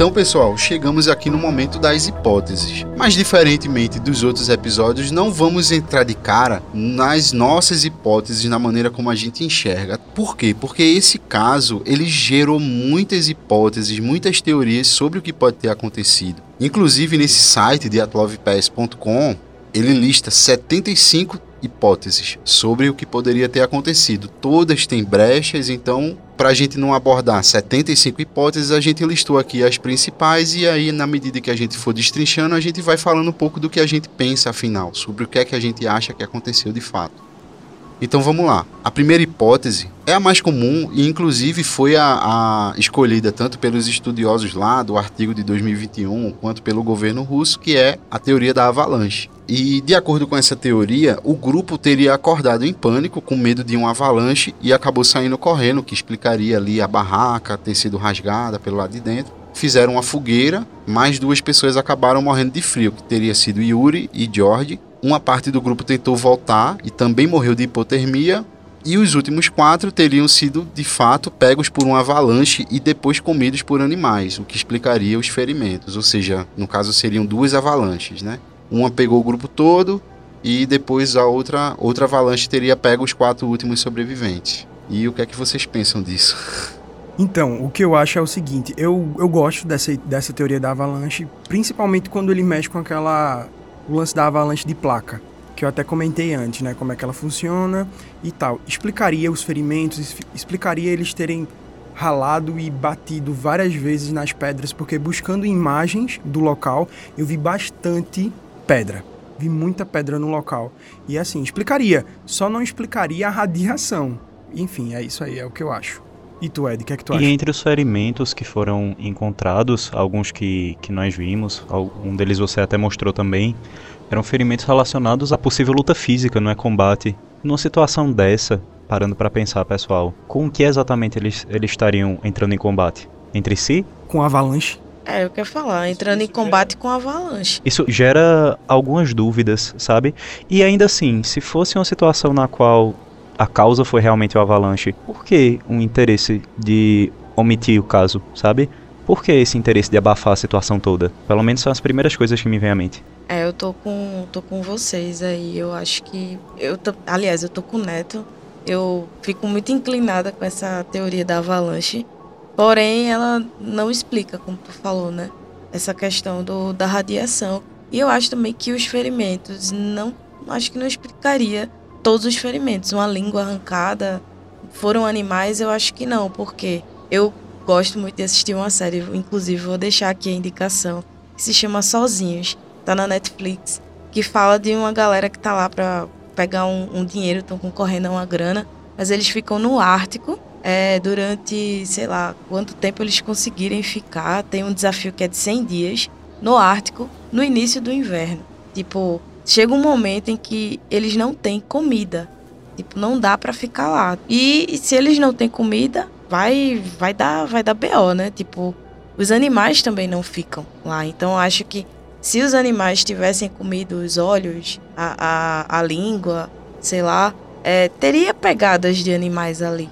Então, pessoal, chegamos aqui no momento das hipóteses. Mas diferentemente dos outros episódios, não vamos entrar de cara nas nossas hipóteses na maneira como a gente enxerga. Por quê? Porque esse caso, ele gerou muitas hipóteses, muitas teorias sobre o que pode ter acontecido. Inclusive nesse site de atlovpass.com, ele lista 75 hipóteses sobre o que poderia ter acontecido. Todas têm brechas, então, para a gente não abordar 75 hipóteses, a gente listou aqui as principais e aí, na medida que a gente for destrinchando, a gente vai falando um pouco do que a gente pensa, afinal, sobre o que é que a gente acha que aconteceu de fato. Então vamos lá. A primeira hipótese é a mais comum e, inclusive, foi a, a, escolhida tanto pelos estudiosos lá do artigo de 2021 quanto pelo governo russo, que é a teoria da avalanche. E, de acordo com essa teoria, o grupo teria acordado em pânico, com medo de um avalanche, e acabou saindo correndo, que explicaria ali a barraca ter sido rasgada pelo lado de dentro. Fizeram uma fogueira, mais duas pessoas acabaram morrendo de frio, que teria sido Yuri e George, uma parte do grupo tentou voltar e também morreu de hipotermia, e os últimos quatro teriam sido de fato pegos por uma avalanche e depois comidos por animais, o que explicaria os ferimentos, ou seja, no caso seriam duas avalanches, né? Uma pegou o grupo todo e depois a outra outra avalanche teria pego os quatro últimos sobreviventes. E o que é que vocês pensam disso? Então, o que eu acho é o seguinte, eu, eu gosto dessa, dessa teoria da avalanche, principalmente quando ele mexe com aquela o lance da avalanche de placa, que eu até comentei antes, né? Como é que ela funciona e tal. Explicaria os ferimentos, explicaria eles terem ralado e batido várias vezes nas pedras, porque buscando imagens do local, eu vi bastante pedra. Vi muita pedra no local. E assim, explicaria, só não explicaria a radiação. Enfim, é isso aí, é o que eu acho. E tu, Ed, o que é que tu acha? E entre os ferimentos que foram encontrados, alguns que, que nós vimos, um deles você até mostrou também, eram ferimentos relacionados à possível luta física, não é combate. Numa situação dessa, parando para pensar, pessoal, com que exatamente eles, eles estariam entrando em combate? Entre si? Com avalanche. É, eu quero falar, entrando em combate com avalanche. Isso gera algumas dúvidas, sabe? E ainda assim, se fosse uma situação na qual a causa foi realmente o avalanche, por que um interesse de omitir o caso, sabe? Por que esse interesse de abafar a situação toda? Pelo menos são as primeiras coisas que me vêm à mente. É, eu tô com, tô com vocês aí. Eu acho que. Eu tô, aliás, eu tô com o Neto. Eu fico muito inclinada com essa teoria da avalanche. Porém, ela não explica, como tu falou, né? Essa questão do, da radiação. E eu acho também que os ferimentos não. Acho que não explicaria todos os ferimentos. Uma língua arrancada foram animais, eu acho que não, porque eu gosto muito de assistir uma série, inclusive vou deixar aqui a indicação, que se chama Sozinhos, tá na Netflix, que fala de uma galera que tá lá para pegar um, um dinheiro, estão concorrendo a uma grana, mas eles ficam no Ártico é, durante, sei lá, quanto tempo eles conseguirem ficar. Tem um desafio que é de 100 dias no Ártico, no início do inverno. Tipo, chega um momento em que eles não têm comida. Tipo, não dá para ficar lá. E, se eles não têm comida, vai vai dar vai dar BO, né? Tipo, os animais também não ficam lá. Então acho que se os animais tivessem comido os olhos, a, a, a língua, sei lá, é, teria pegadas de animais ali.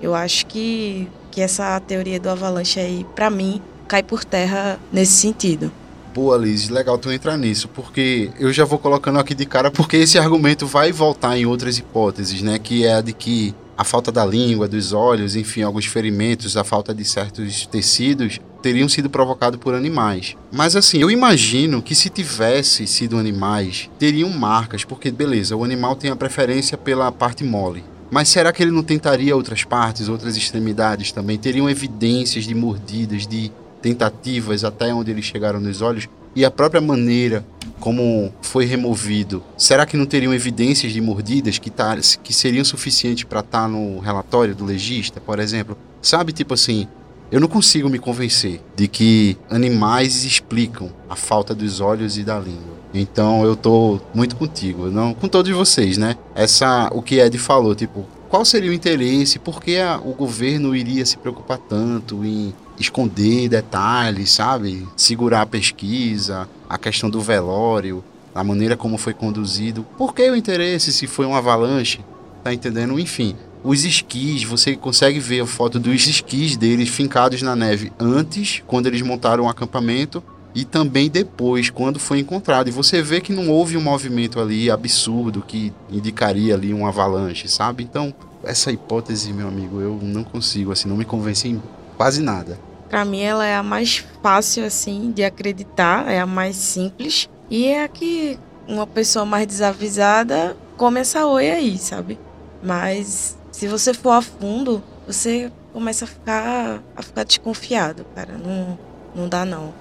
Eu acho que, que essa teoria do avalanche aí, para mim, cai por terra nesse sentido. Boa, Liz, legal tu entrar nisso, porque eu já vou colocando aqui de cara, porque esse argumento vai voltar em outras hipóteses, né? Que é a de que a falta da língua, dos olhos, enfim, alguns ferimentos, a falta de certos tecidos teriam sido provocados por animais. Mas assim, eu imagino que se tivesse sido animais, teriam marcas, porque beleza, o animal tem a preferência pela parte mole. Mas será que ele não tentaria outras partes, outras extremidades também? Teriam evidências de mordidas, de tentativas até onde eles chegaram nos olhos? E a própria maneira como foi removido, será que não teriam evidências de mordidas que, tá, que seriam suficientes para estar tá no relatório do legista, por exemplo? Sabe, tipo assim, eu não consigo me convencer de que animais explicam a falta dos olhos e da língua. Então eu tô muito contigo, não com todos vocês, né? Essa o que Ed falou, tipo, qual seria o interesse? Por que a, o governo iria se preocupar tanto em esconder detalhes, sabe? Segurar a pesquisa, a questão do velório, a maneira como foi conduzido. Por que o interesse se foi uma avalanche? Tá entendendo? Enfim, os esquis, você consegue ver a foto dos esquis deles fincados na neve antes, quando eles montaram o acampamento, e também depois, quando foi encontrado. E você vê que não houve um movimento ali absurdo que indicaria ali uma avalanche, sabe? Então, essa hipótese, meu amigo, eu não consigo, assim, não me convence em quase nada. Para mim, ela é a mais fácil, assim, de acreditar, é a mais simples. E é a que uma pessoa mais desavisada come essa oi aí, sabe? Mas se você for a fundo, você começa a ficar, a ficar desconfiado, cara. Não, não dá, não.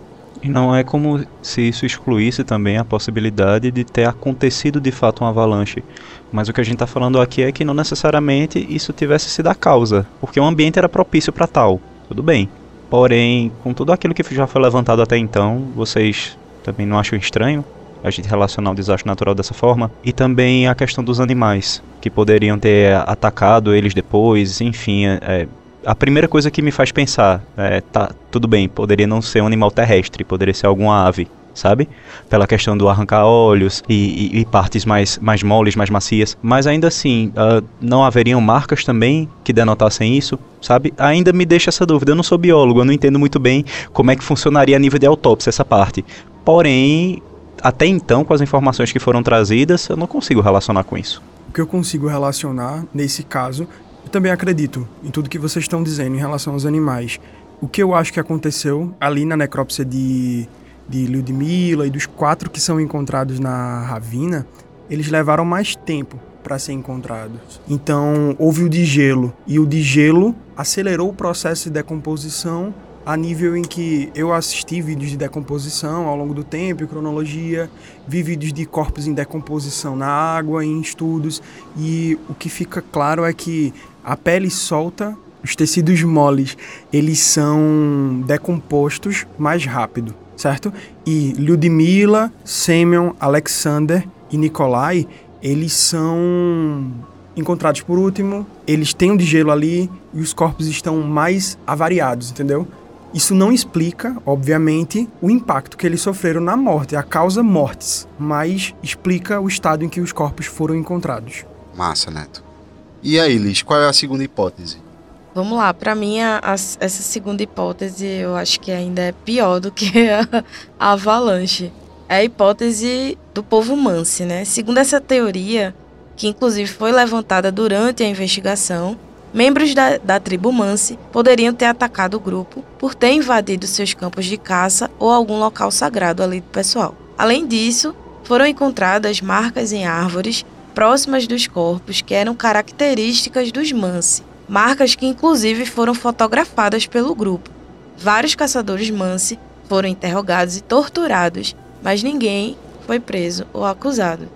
E não é como se isso excluísse também a possibilidade de ter acontecido de fato um avalanche. Mas o que a gente está falando aqui é que não necessariamente isso tivesse sido a causa, porque o ambiente era propício para tal. Tudo bem. Porém, com tudo aquilo que já foi levantado até então, vocês também não acham estranho a gente relacionar o desastre natural dessa forma? E também a questão dos animais, que poderiam ter atacado eles depois, enfim, é a primeira coisa que me faz pensar é, tá, tudo bem, poderia não ser um animal terrestre, poderia ser alguma ave, sabe? Pela questão do arrancar olhos e, e, e, partes mais, mais moles, mais macias. Mas ainda assim, uh, não haveriam marcas também que denotassem isso, sabe? Ainda me deixa essa dúvida. Eu não sou biólogo, eu não entendo muito bem como é que funcionaria a nível de autópsia essa parte. Porém, até então, com as informações que foram trazidas, eu não consigo relacionar com isso. O que eu consigo relacionar, nesse caso, eu também acredito em tudo que vocês estão dizendo em relação aos animais. O que eu acho que aconteceu ali na necrópsia de de Ludmilla e dos quatro que são encontrados na ravina, eles levaram mais tempo para ser encontrados. Então, houve o de gelo, e o de gelo acelerou o processo de decomposição a nível em que eu assisti vídeos de decomposição ao longo do tempo, em cronologia, vi vídeos de corpos em decomposição na água, em estudos, e o que fica claro é que a pele solta, os tecidos moles, eles são decompostos mais rápido certo? E Lyudmila, Semyon, Alexander e Nikolai, eles são encontrados por último, eles têm um de gelo ali e os corpos estão mais avariados, entendeu? Isso não explica, obviamente, o impacto que eles sofreram na morte, a causa mortes, mas explica o estado em que os corpos foram encontrados. Massa, Neto. E aí, Liz, qual é a segunda hipótese? Vamos lá, para mim a, a, essa segunda hipótese eu acho que ainda é pior do que a, a avalanche. É a hipótese do povo Mansi, né? Segundo essa teoria, que inclusive foi levantada durante a investigação, membros da, da tribo Mansi poderiam ter atacado o grupo por ter invadido seus campos de caça ou algum local sagrado ali do pessoal. Além disso, foram encontradas marcas em árvores próximas dos corpos que eram características dos Mansi marcas que inclusive foram fotografadas pelo grupo. Vários caçadores Mansi foram interrogados e torturados, mas ninguém foi preso ou acusado.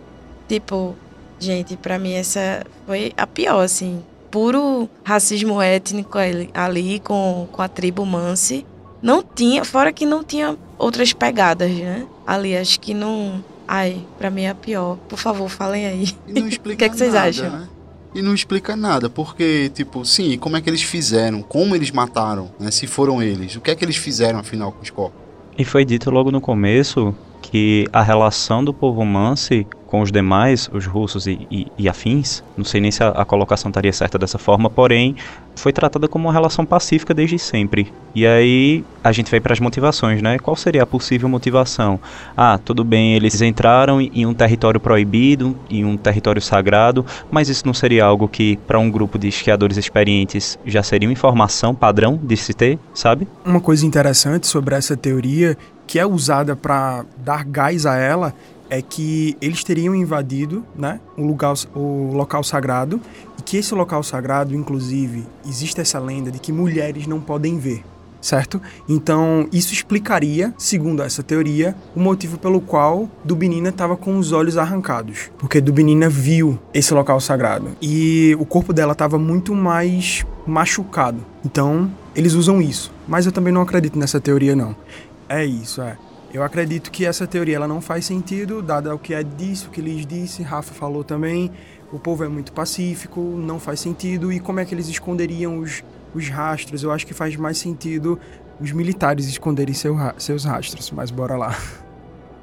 Tipo, gente, para mim essa foi a pior, assim. Puro racismo étnico ali com, com a tribo Mansi. Não tinha, fora que não tinha outras pegadas, né? Ali, acho que não. Ai, pra mim é a pior. Por favor, falem aí. E não [laughs] explica o que, é que vocês nada, acham? Né? E não explica nada, porque, tipo, sim, como é que eles fizeram? Como eles mataram, né? Se foram eles, o que é que eles fizeram afinal com os corpos? E foi dito logo no começo que a relação do povo Mansi com os demais, os russos e, e, e afins, não sei nem se a, a, colocação estaria certa dessa forma, porém foi tratada como uma relação pacífica desde sempre. E aí a gente vai para as motivações, né? Qual seria a possível motivação? Ah, tudo bem, eles entraram em um território proibido, em um território sagrado, mas isso não seria algo que para um grupo de esquiadores experientes já seria uma informação padrão de se ter, sabe? Uma coisa interessante sobre essa teoria que é usada para dar gás a ela é que eles teriam invadido né, o, lugar, o local sagrado e que esse local sagrado, inclusive, existe essa lenda de que mulheres não podem ver, certo? Então, isso explicaria, segundo essa teoria, o motivo pelo qual Dubinina estava com os olhos arrancados, porque Dubinina viu esse local sagrado e o corpo dela estava muito mais machucado. Então, eles usam isso. Mas eu também não acredito nessa teoria, não. É isso, é. Eu acredito que essa teoria ela não faz sentido, dado o que é disso que lhes disse, Rafa falou também. O povo é muito pacífico, não faz sentido. E como é que eles esconderiam os, os rastros? Eu acho que faz mais sentido os militares esconderem seu, seus rastros. Mas bora lá. [laughs]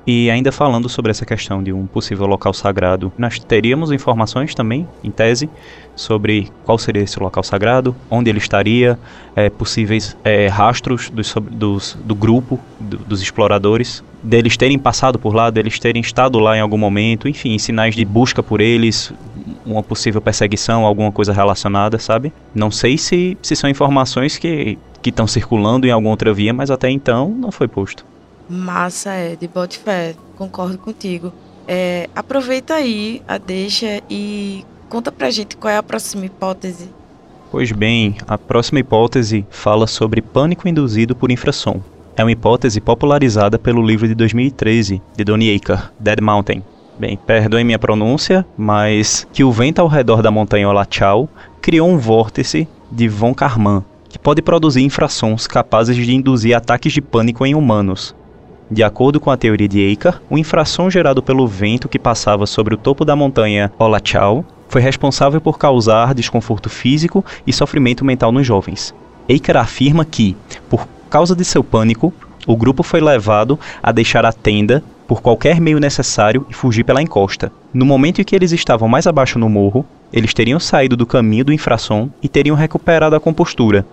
E ainda falando sobre essa questão de um possível local sagrado, nós teríamos informações também, em tese, sobre qual seria esse local sagrado, onde ele estaria, é, possíveis é, rastros dos, dos, do grupo, do, dos exploradores, deles terem passado por lá, deles terem estado lá em algum momento, enfim, sinais de busca por eles, uma possível perseguição, alguma coisa relacionada, sabe? Não sei se, se são informações que estão circulando em alguma outra via, mas até então não foi posto. Massa, é, de bote fé, concordo contigo. É, aproveita aí a deixa e conta pra gente qual é a próxima hipótese. Pois bem, a próxima hipótese fala sobre pânico induzido por infrasom. É uma hipótese popularizada pelo livro de 2013 de Donnie Aker, Dead Mountain. Bem, perdoem minha pronúncia, mas que o vento ao redor da montanha Olachau criou um vórtice de von Karman, que pode produzir infrassons capazes de induzir ataques de pânico em humanos, de acordo com a teoria de Eicher, o infração gerado pelo vento que passava sobre o topo da montanha Olachau foi responsável por causar desconforto físico e sofrimento mental nos jovens. Eicher afirma que, por causa de seu pânico, o grupo foi levado a deixar a tenda por qualquer meio necessário e fugir pela encosta. No momento em que eles estavam mais abaixo no morro, eles teriam saído do caminho do infrasom e teriam recuperado a compostura,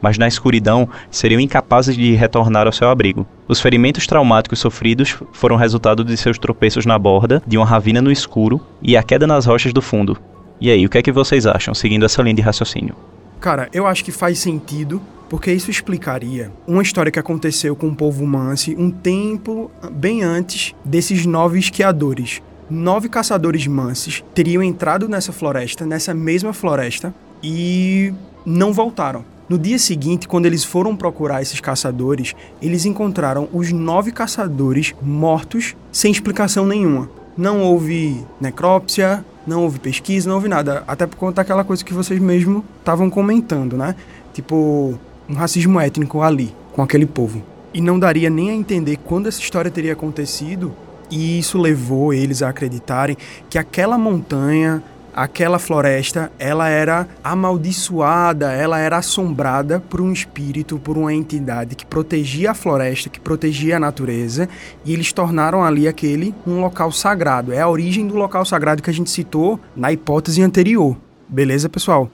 mas na escuridão seriam incapazes de retornar ao seu abrigo. Os ferimentos traumáticos sofridos foram resultado de seus tropeços na borda de uma ravina no escuro e a queda nas rochas do fundo. E aí, o que é que vocês acham, seguindo essa linha de raciocínio? Cara, eu acho que faz sentido, porque isso explicaria uma história que aconteceu com o povo Mansi um tempo bem antes desses nove esquiadores. Nove caçadores manses teriam entrado nessa floresta, nessa mesma floresta, e não voltaram. No dia seguinte, quando eles foram procurar esses caçadores, eles encontraram os nove caçadores mortos sem explicação nenhuma. Não houve necrópsia, não houve pesquisa, não houve nada. Até por conta daquela coisa que vocês mesmo estavam comentando, né? Tipo, um racismo étnico ali, com aquele povo. E não daria nem a entender quando essa história teria acontecido, e isso levou eles a acreditarem que aquela montanha aquela floresta, ela era amaldiçoada, ela era assombrada por um espírito, por uma entidade que protegia a floresta, que protegia a natureza, e eles tornaram ali aquele um local sagrado. É a origem do local sagrado que a gente citou na hipótese anterior. Beleza, pessoal?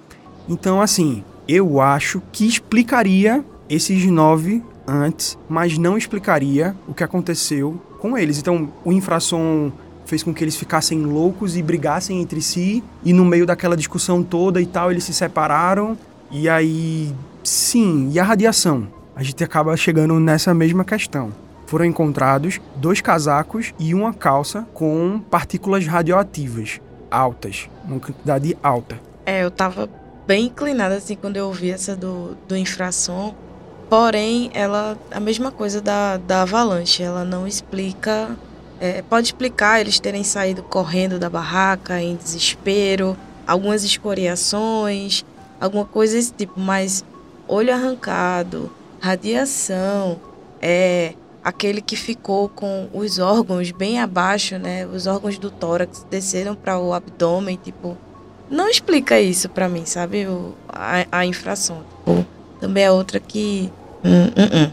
Então, assim, eu acho que explicaria esses nove antes, mas não explicaria o que aconteceu com eles. Então, o infração fez com que eles ficassem loucos e brigassem entre si, e no meio daquela discussão toda e tal, eles se separaram. E aí, sim, e a radiação? A gente acaba chegando nessa mesma questão. Foram encontrados dois casacos e uma calça com partículas radioativas altas, uma quantidade alta. É, eu tava bem inclinada assim quando eu ouvi essa do, do infração. Porém, ela a mesma coisa da, da avalanche, ela não explica. É, pode explicar eles terem saído correndo da barraca em desespero, algumas escoriações, alguma coisa desse tipo, mas olho arrancado, radiação, é aquele que ficou com os órgãos bem abaixo, né? Os órgãos do tórax desceram para o abdômen, tipo, não explica isso para mim, sabe? O, a, a infração. Tipo, também é outra que. Hum, hum, hum.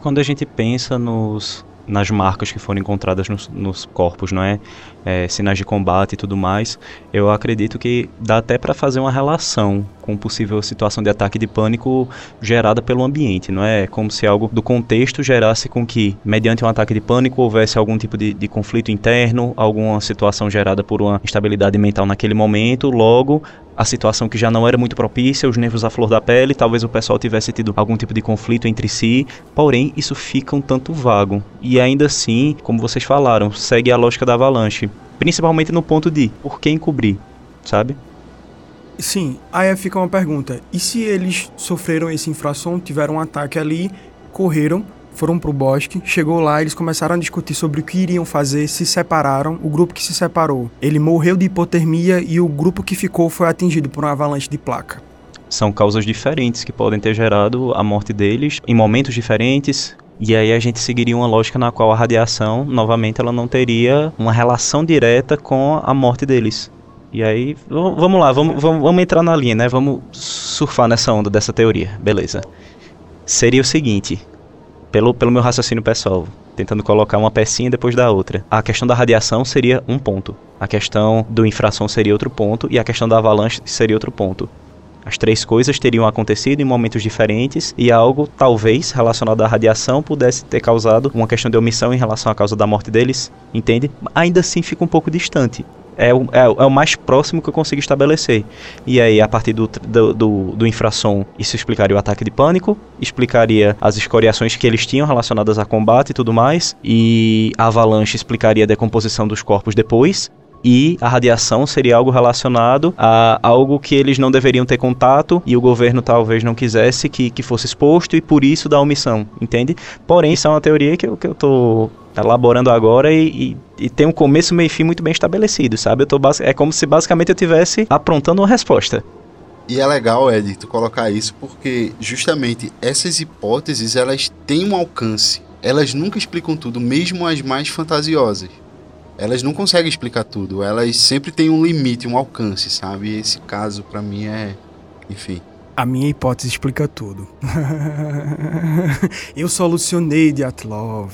Quando a gente pensa nos nas marcas que foram encontradas nos, nos corpos, não é? é? Sinais de combate e tudo mais. Eu acredito que dá até para fazer uma relação com possível situação de ataque de pânico gerada pelo ambiente, não é? Como se algo do contexto gerasse com que, mediante um ataque de pânico, houvesse algum tipo de, de conflito interno, alguma situação gerada por uma instabilidade mental naquele momento, logo a situação que já não era muito propícia, os nervos à flor da pele, talvez o pessoal tivesse tido algum tipo de conflito entre si, porém isso fica um tanto vago. E ainda assim, como vocês falaram, segue a lógica da avalanche, principalmente no ponto de por que encobrir, sabe? Sim, aí fica uma pergunta: e se eles sofreram esse infração, tiveram um ataque ali, correram, foram pro bosque, chegou lá, eles começaram a discutir sobre o que iriam fazer, se separaram, o grupo que se separou, ele morreu de hipotermia e o grupo que ficou foi atingido por uma avalanche de placa. São causas diferentes que podem ter gerado a morte deles em momentos diferentes, e aí a gente seguiria uma lógica na qual a radiação, novamente, ela não teria uma relação direta com a morte deles. E aí, vamos lá, vamos, vamos, vamos entrar na linha, né? Vamos surfar nessa onda dessa teoria, beleza. Seria o seguinte, pelo, pelo meu raciocínio pessoal, tentando colocar uma pecinha depois da outra. A questão da radiação seria um ponto, a questão do infração seria outro ponto e a questão da avalanche seria outro ponto. As três coisas teriam acontecido em momentos diferentes e algo, talvez, relacionado à radiação pudesse ter causado uma questão de omissão em relação à causa da morte deles, entende? Ainda assim fica um pouco distante é o, é, é, o mais próximo que eu consigo estabelecer. E aí, a partir do, do, do, do infrasom, isso explicaria o ataque de pânico, explicaria as escoriações que eles tinham relacionadas a combate e tudo mais, e a avalanche explicaria a decomposição dos corpos depois, e a radiação seria algo relacionado a algo que eles não deveriam ter contato e o governo talvez não quisesse que, que fosse exposto e por isso da omissão, entende? Porém, isso é uma teoria que eu, que eu tô elaborando agora e, e, e, tem um começo, meio e fim muito bem estabelecido, sabe? Eu tô é como se basicamente eu tivesse aprontando uma resposta. E é legal, Ed, tu colocar isso porque justamente essas hipóteses elas têm um alcance. Elas nunca explicam tudo, mesmo as mais fantasiosas. Elas não conseguem explicar tudo. Elas sempre têm um limite, um alcance, sabe? Esse caso para mim é, enfim. A minha hipótese explica tudo. [laughs] eu solucionei de Atlov.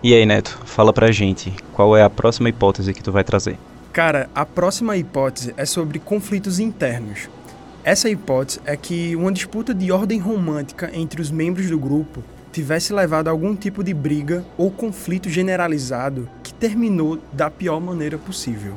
E aí, Neto, fala pra gente, qual é a próxima hipótese que tu vai trazer? Cara, a próxima hipótese é sobre conflitos internos. Essa hipótese é que uma disputa de ordem romântica entre os membros do grupo tivesse levado a algum tipo de briga ou conflito generalizado que terminou da pior maneira possível.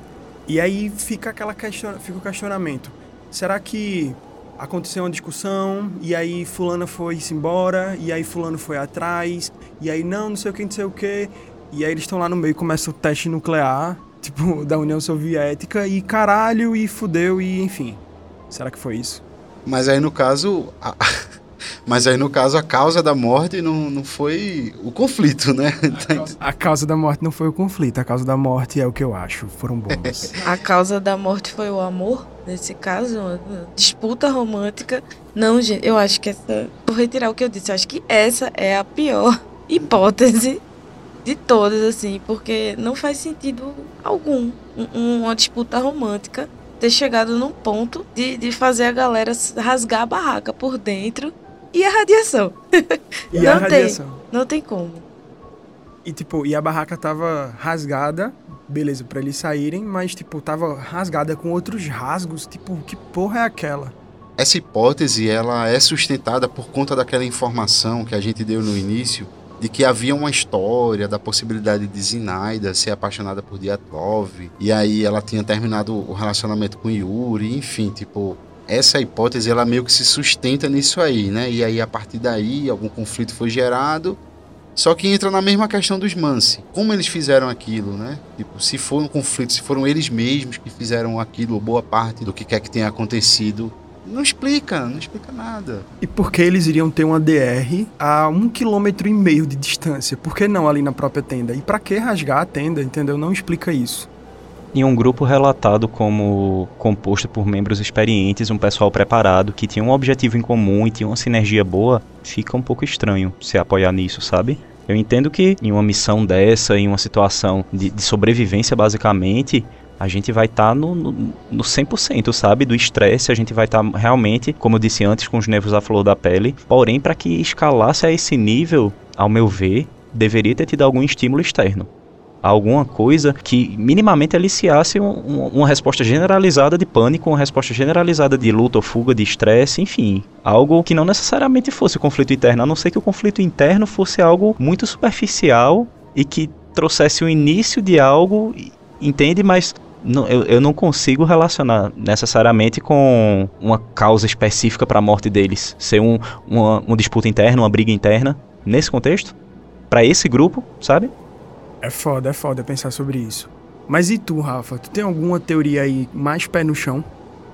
E aí fica aquela question... fica o questionamento: será que aconteceu uma discussão e aí fulano foi-se embora e aí fulano foi atrás e aí não, não sei o que, não sei o que e aí eles estão lá no meio começa o teste nuclear, tipo, [laughs] da União Soviética e caralho e fudeu e enfim. Será que foi isso? Mas aí no caso, a... [laughs] mas aí no caso a causa da morte não, não foi o conflito, né? A causa, a causa da morte não foi o conflito, a causa da morte é o que eu acho, foram bons. [laughs] a causa da morte foi o amor? nesse caso, uma disputa romântica. Não, gente, eu acho que essa. Vou retirar o que eu disse, eu acho que essa é a pior hipótese de todas, assim, porque não faz sentido algum um, uma disputa romântica ter chegado num ponto de, de fazer a galera rasgar a barraca por dentro E a radiação? E não a radiação. tem, não tem como. E tipo, e a barraca tava rasgada, beleza, pra eles saírem, mas tipo, tava rasgada com outros rasgos, tipo, que porra é aquela? Essa hipótese ela é sustentada por conta daquela informação que a gente deu no início de que havia uma história da possibilidade de Zinaida ser apaixonada por Diatlov e aí ela tinha terminado o relacionamento com Yuri, enfim, tipo, essa hipótese ela meio que se sustenta nisso aí, né? E aí a partir daí algum conflito foi gerado. Só que entra na mesma questão dos Mansi. Como eles fizeram aquilo, né? Tipo, se foi um conflito, se foram eles mesmos que fizeram aquilo, boa parte do que quer que tenha acontecido, não explica, não explica nada. E por que eles iriam ter uma DR a um quilômetro e meio de distância? Por que não ali na própria tenda? E para que rasgar a tenda, entendeu? Não explica isso. Em um grupo relatado como composto por membros experientes, um pessoal preparado, que tinha um objetivo em comum e tinha uma sinergia boa, fica um pouco estranho se apoiar nisso, sabe? Eu entendo que em uma missão dessa, em uma situação de, de sobrevivência basicamente, a gente vai estar tá no, no, no 100%, sabe? Do estresse, a gente vai estar tá realmente, como eu disse antes, com os nervos à flor da pele. Porém, para que escalasse a esse nível, ao meu ver, deveria ter tido algum estímulo externo. Alguma coisa que minimamente aliciasse um, um, uma resposta generalizada de pânico, uma resposta generalizada de luta ou fuga, de estresse, enfim. Algo que não necessariamente fosse conflito interno, a não ser que o conflito interno fosse algo muito superficial e que trouxesse o início de algo, entende? Mas não, eu, eu não consigo relacionar necessariamente com uma causa específica para a morte deles. Ser um, uma, uma disputa interna, uma briga interna, nesse contexto, para esse grupo, sabe? É foda, é foda pensar sobre isso. Mas e tu, Rafa? Tu tem alguma teoria aí mais pé no chão?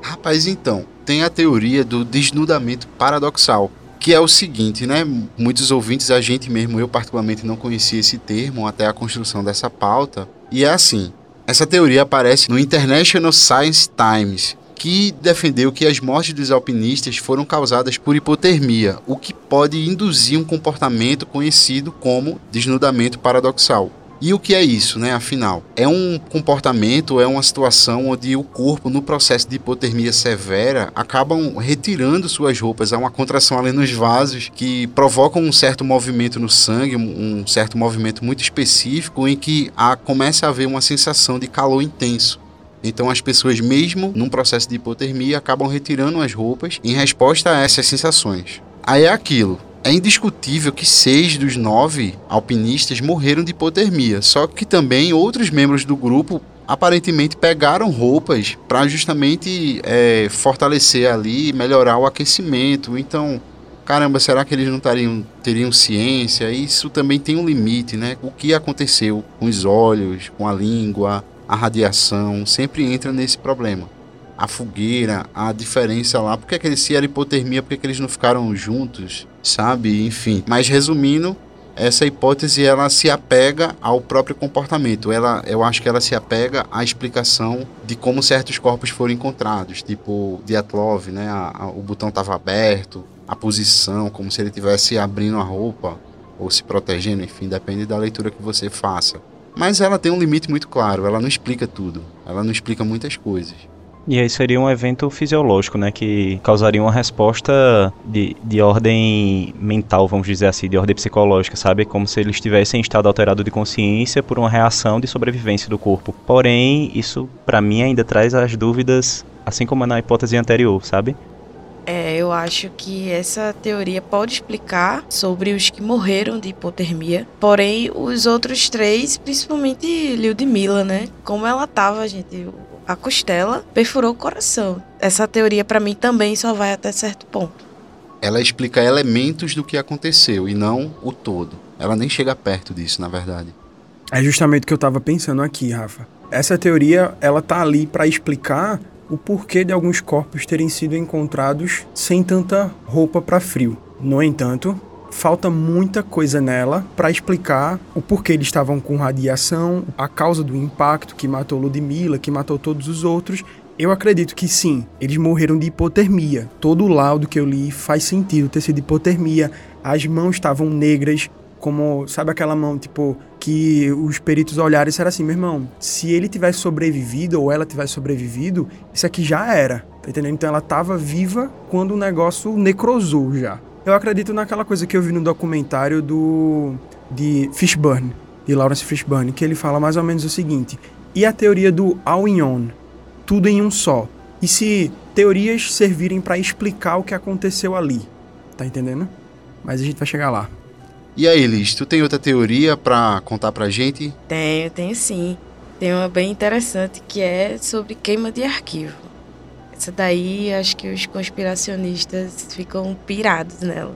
Rapaz, então, tem a teoria do desnudamento paradoxal, que é o seguinte, né? Muitos ouvintes, a gente mesmo, eu particularmente não conhecia esse termo até a construção dessa pauta. E é assim: essa teoria aparece no International Science Times, que defendeu que as mortes dos alpinistas foram causadas por hipotermia, o que pode induzir um comportamento conhecido como desnudamento paradoxal. E o que é isso, né? Afinal, é um comportamento, é uma situação onde o corpo, no processo de hipotermia severa, acabam retirando suas roupas. Há uma contração ali nos vasos que provocam um certo movimento no sangue, um certo movimento muito específico, em que há, começa a haver uma sensação de calor intenso. Então as pessoas, mesmo num processo de hipotermia, acabam retirando as roupas em resposta a essas sensações. Aí é aquilo. É indiscutível que seis dos nove alpinistas morreram de hipotermia, só que também outros membros do grupo aparentemente pegaram roupas para justamente é, fortalecer ali melhorar o aquecimento. Então, caramba, será que eles não teriam, teriam ciência? Isso também tem um limite, né? O que aconteceu com os olhos, com a língua, a radiação, sempre entra nesse problema a fogueira, a diferença lá, porque que eles se era hipotermia, porque que eles não ficaram juntos, sabe? Enfim. Mas resumindo, essa hipótese ela se apega ao próprio comportamento. Ela, eu acho que ela se apega à explicação de como certos corpos foram encontrados, tipo Diatlov, né? A, a, o botão estava aberto, a posição, como se ele estivesse abrindo a roupa ou se protegendo, enfim, depende da leitura que você faça. Mas ela tem um limite muito claro, ela não explica tudo, ela não explica muitas coisas. E aí seria um evento fisiológico, né? Que causaria uma resposta de, de ordem mental, vamos dizer assim, de ordem psicológica, sabe? Como se eles estivessem em estado alterado de consciência por uma reação de sobrevivência do corpo. Porém, isso para mim ainda traz as dúvidas, assim como na hipótese anterior, sabe? É, eu acho que essa teoria pode explicar sobre os que morreram de hipotermia. Porém, os outros três, principalmente Lyudmila, né? Como ela tava, gente, a costela, perfurou o coração. Essa teoria para mim também só vai até certo ponto. Ela explica elementos do que aconteceu e não o todo. Ela nem chega perto disso, na verdade. É justamente o que eu tava pensando aqui, Rafa. Essa teoria, ela tá ali para explicar o porquê de alguns corpos terem sido encontrados sem tanta roupa para frio. No entanto, falta muita coisa nela para explicar o porquê eles estavam com radiação, a causa do impacto que matou Ludmilla, que matou todos os outros. Eu acredito que sim, eles morreram de hipotermia. Todo o laudo que eu li faz sentido ter sido hipotermia. As mãos estavam negras, como, sabe aquela mão, tipo, que os peritos olharam e disseram assim, meu irmão, se ele tivesse sobrevivido ou ela tivesse sobrevivido, isso aqui já era, tá entendendo? Então ela estava viva quando o negócio necrosou já Eu acredito naquela coisa que eu vi no documentário do de Fishburne, de Lawrence Fishburne, que ele fala mais ou menos o seguinte: e a teoria do all in one, tudo em um só. E se teorias servirem para explicar o que aconteceu ali, tá entendendo? Mas a gente vai chegar lá. E aí, Liz, tu tem outra teoria para contar pra gente? Tenho, tenho sim. Tem uma bem interessante que é sobre queima de arquivo. Essa daí, acho que os conspiracionistas ficam pirados nela.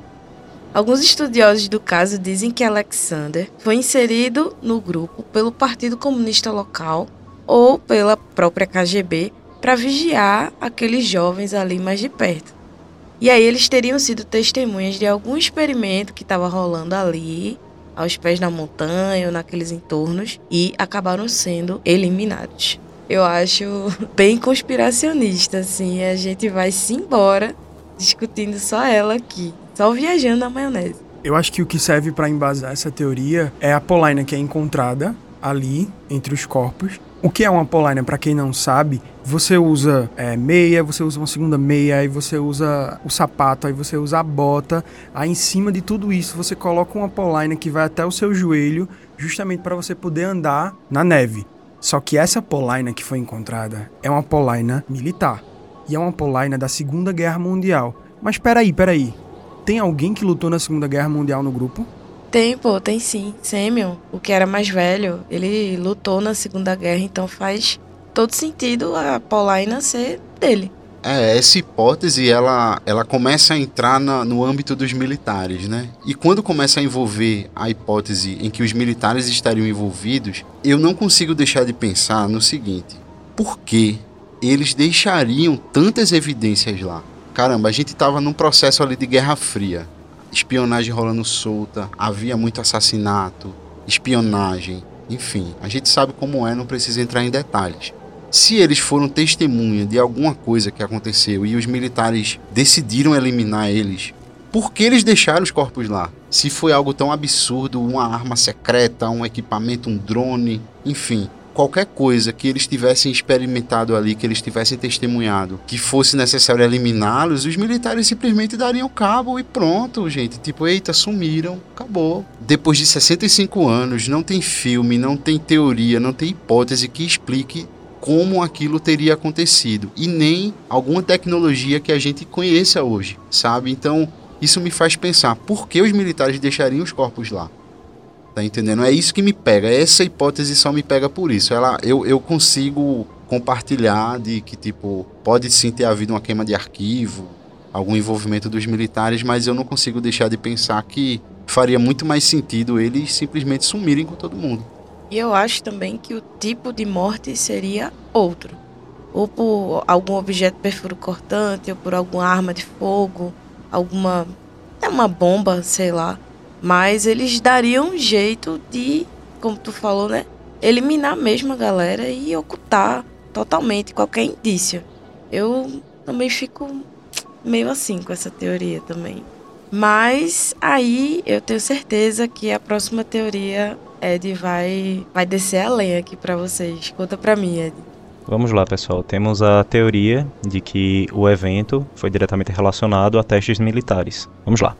Alguns estudiosos do caso dizem que Alexander foi inserido no grupo pelo Partido Comunista Local ou pela própria KGB para vigiar aqueles jovens ali mais de perto. E aí eles teriam sido testemunhas de algum experimento que estava rolando ali, aos pés da montanha ou naqueles entornos, e acabaram sendo eliminados. Eu acho bem conspiracionista, assim, a gente vai se embora discutindo só ela aqui, só viajando na maionese. Eu acho que o que serve para embasar essa teoria é a polaina que é encontrada ali entre os corpos o que é uma polaina, para quem não sabe, você usa é, meia, você usa uma segunda meia, aí você usa o sapato, aí você usa a bota. Aí em cima de tudo isso você coloca uma polaina que vai até o seu joelho, justamente para você poder andar na neve. Só que essa polaina que foi encontrada é uma polaina militar. E é uma polaina da Segunda Guerra Mundial. Mas peraí, peraí. Tem alguém que lutou na Segunda Guerra Mundial no grupo? Tem, pô, tem sim. Samuel, o que era mais velho, ele lutou na Segunda Guerra, então faz todo sentido a Paulaina ser dele. É, essa hipótese ela, ela começa a entrar na, no âmbito dos militares, né? E quando começa a envolver a hipótese em que os militares estariam envolvidos, eu não consigo deixar de pensar no seguinte: por que eles deixariam tantas evidências lá? Caramba, a gente estava num processo ali de Guerra Fria espionagem rolando solta, havia muito assassinato, espionagem, enfim, a gente sabe como é, não precisa entrar em detalhes. Se eles foram testemunha de alguma coisa que aconteceu e os militares decidiram eliminar eles, por que eles deixaram os corpos lá? Se foi algo tão absurdo, uma arma secreta, um equipamento, um drone, enfim, qualquer coisa que eles tivessem experimentado ali, que eles tivessem testemunhado, que fosse necessário eliminá-los, os militares simplesmente dariam cabo e pronto, gente. Tipo, eita, sumiram, acabou. Depois de 65 anos, não tem filme, não tem teoria, não tem hipótese que explique como aquilo teria acontecido e nem alguma tecnologia que a gente conheça hoje, sabe? Então, isso me faz pensar, por que os militares deixariam os corpos lá? Tá entendendo? É isso que me pega. Essa hipótese só me pega por isso. Ela, eu, eu consigo compartilhar de que, tipo, pode sim ter havido uma queima de arquivo, algum envolvimento dos militares, mas eu não consigo deixar de pensar que faria muito mais sentido eles simplesmente sumirem com todo mundo. E eu acho também que o tipo de morte seria outro. Ou por algum objeto perfuro cortante, ou por alguma arma de fogo, alguma. É uma bomba, sei lá. Mas eles dariam um jeito de, como tu falou, né? Eliminar mesmo a galera e ocultar totalmente qualquer indício. Eu também fico meio assim com essa teoria também. Mas aí eu tenho certeza que a próxima teoria Ed vai vai descer a lenha aqui para vocês. Conta para mim, Ed. Vamos lá, pessoal. Temos a teoria de que o evento foi diretamente relacionado a testes militares. Vamos lá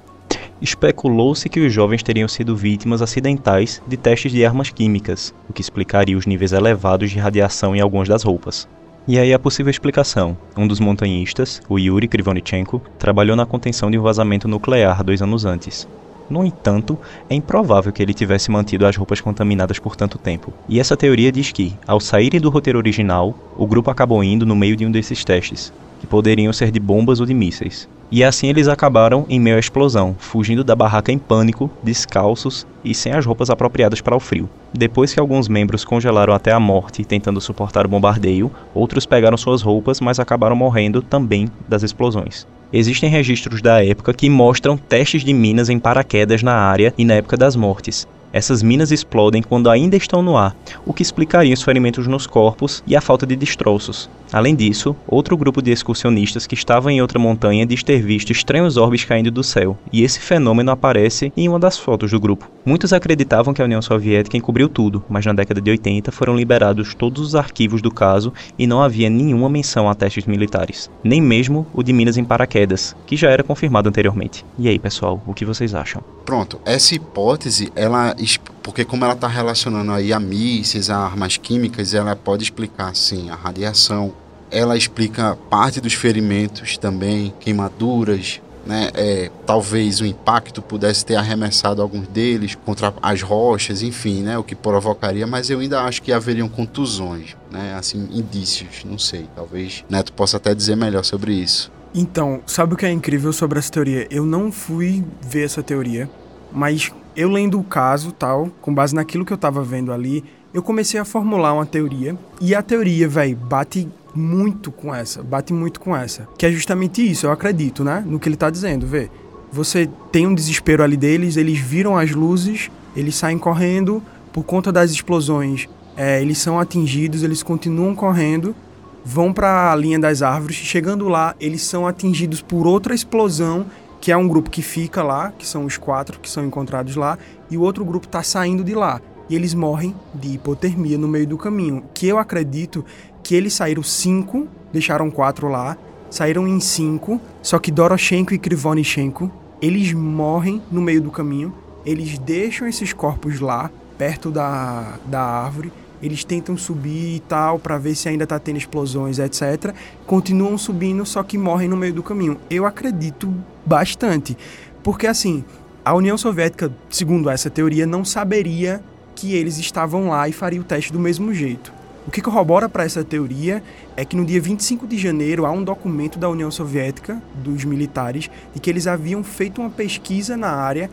especulou-se que os jovens teriam sido vítimas acidentais de testes de armas químicas, o que explicaria os níveis elevados de radiação em algumas das roupas. E aí a possível explicação. Um dos montanhistas, o Yuri Krivonichenko, trabalhou na contenção de um vazamento nuclear dois anos antes. No entanto, é improvável que ele tivesse mantido as roupas contaminadas por tanto tempo. E essa teoria diz que, ao saírem do roteiro original, o grupo acabou indo no meio de um desses testes, que poderiam ser de bombas ou de mísseis. E assim eles acabaram em meio à explosão, fugindo da barraca em pânico, descalços e sem as roupas apropriadas para o frio. Depois que alguns membros congelaram até a morte tentando suportar o bombardeio, outros pegaram suas roupas, mas acabaram morrendo também das explosões. Existem registros da época que mostram testes de minas em paraquedas na área e na época das mortes. Essas minas explodem quando ainda estão no ar, o que explicaria os ferimentos nos corpos e a falta de destroços. Além disso, outro grupo de excursionistas que estava em outra montanha diz ter visto estranhos orbes caindo do céu, e esse fenômeno aparece em uma das fotos do grupo. Muitos acreditavam que a União Soviética encobriu tudo, mas na década de 80 foram liberados todos os arquivos do caso e não havia nenhuma menção a testes militares, nem mesmo o de minas em paraquedas, que já era confirmado anteriormente. E aí, pessoal, o que vocês acham? Pronto, essa hipótese, ela porque como ela está relacionando aí a mísseis, a armas químicas, ela pode explicar sim a radiação, ela explica parte dos ferimentos também, queimaduras, né? É, talvez o impacto pudesse ter arremessado alguns deles contra as rochas, enfim, né? O que provocaria, mas eu ainda acho que haveriam contusões, né? Assim, indícios, não sei. Talvez Neto possa até dizer melhor sobre isso. Então, sabe o que é incrível sobre essa teoria? Eu não fui ver essa teoria, mas eu lendo o caso, tal, com base naquilo que eu tava vendo ali, eu comecei a formular uma teoria. E a teoria, velho, bate muito com essa, bate muito com essa. Que é justamente isso, eu acredito, né? No que ele tá dizendo, vê. Você tem um desespero ali deles, eles viram as luzes, eles saem correndo, por conta das explosões, é, eles são atingidos, eles continuam correndo, vão para a linha das árvores, chegando lá, eles são atingidos por outra explosão, que é um grupo que fica lá, que são os quatro que são encontrados lá, e o outro grupo está saindo de lá. E eles morrem de hipotermia no meio do caminho, que eu acredito que eles saíram cinco, deixaram quatro lá, saíram em cinco, só que Doroshenko e Krivonichenko, eles morrem no meio do caminho, eles deixam esses corpos lá, perto da, da árvore, eles tentam subir e tal, para ver se ainda tá tendo explosões, etc. Continuam subindo, só que morrem no meio do caminho. Eu acredito bastante, porque assim, a União Soviética, segundo essa teoria, não saberia que eles estavam lá e faria o teste do mesmo jeito. O que corrobora para essa teoria é que no dia 25 de janeiro há um documento da União Soviética, dos militares, de que eles haviam feito uma pesquisa na área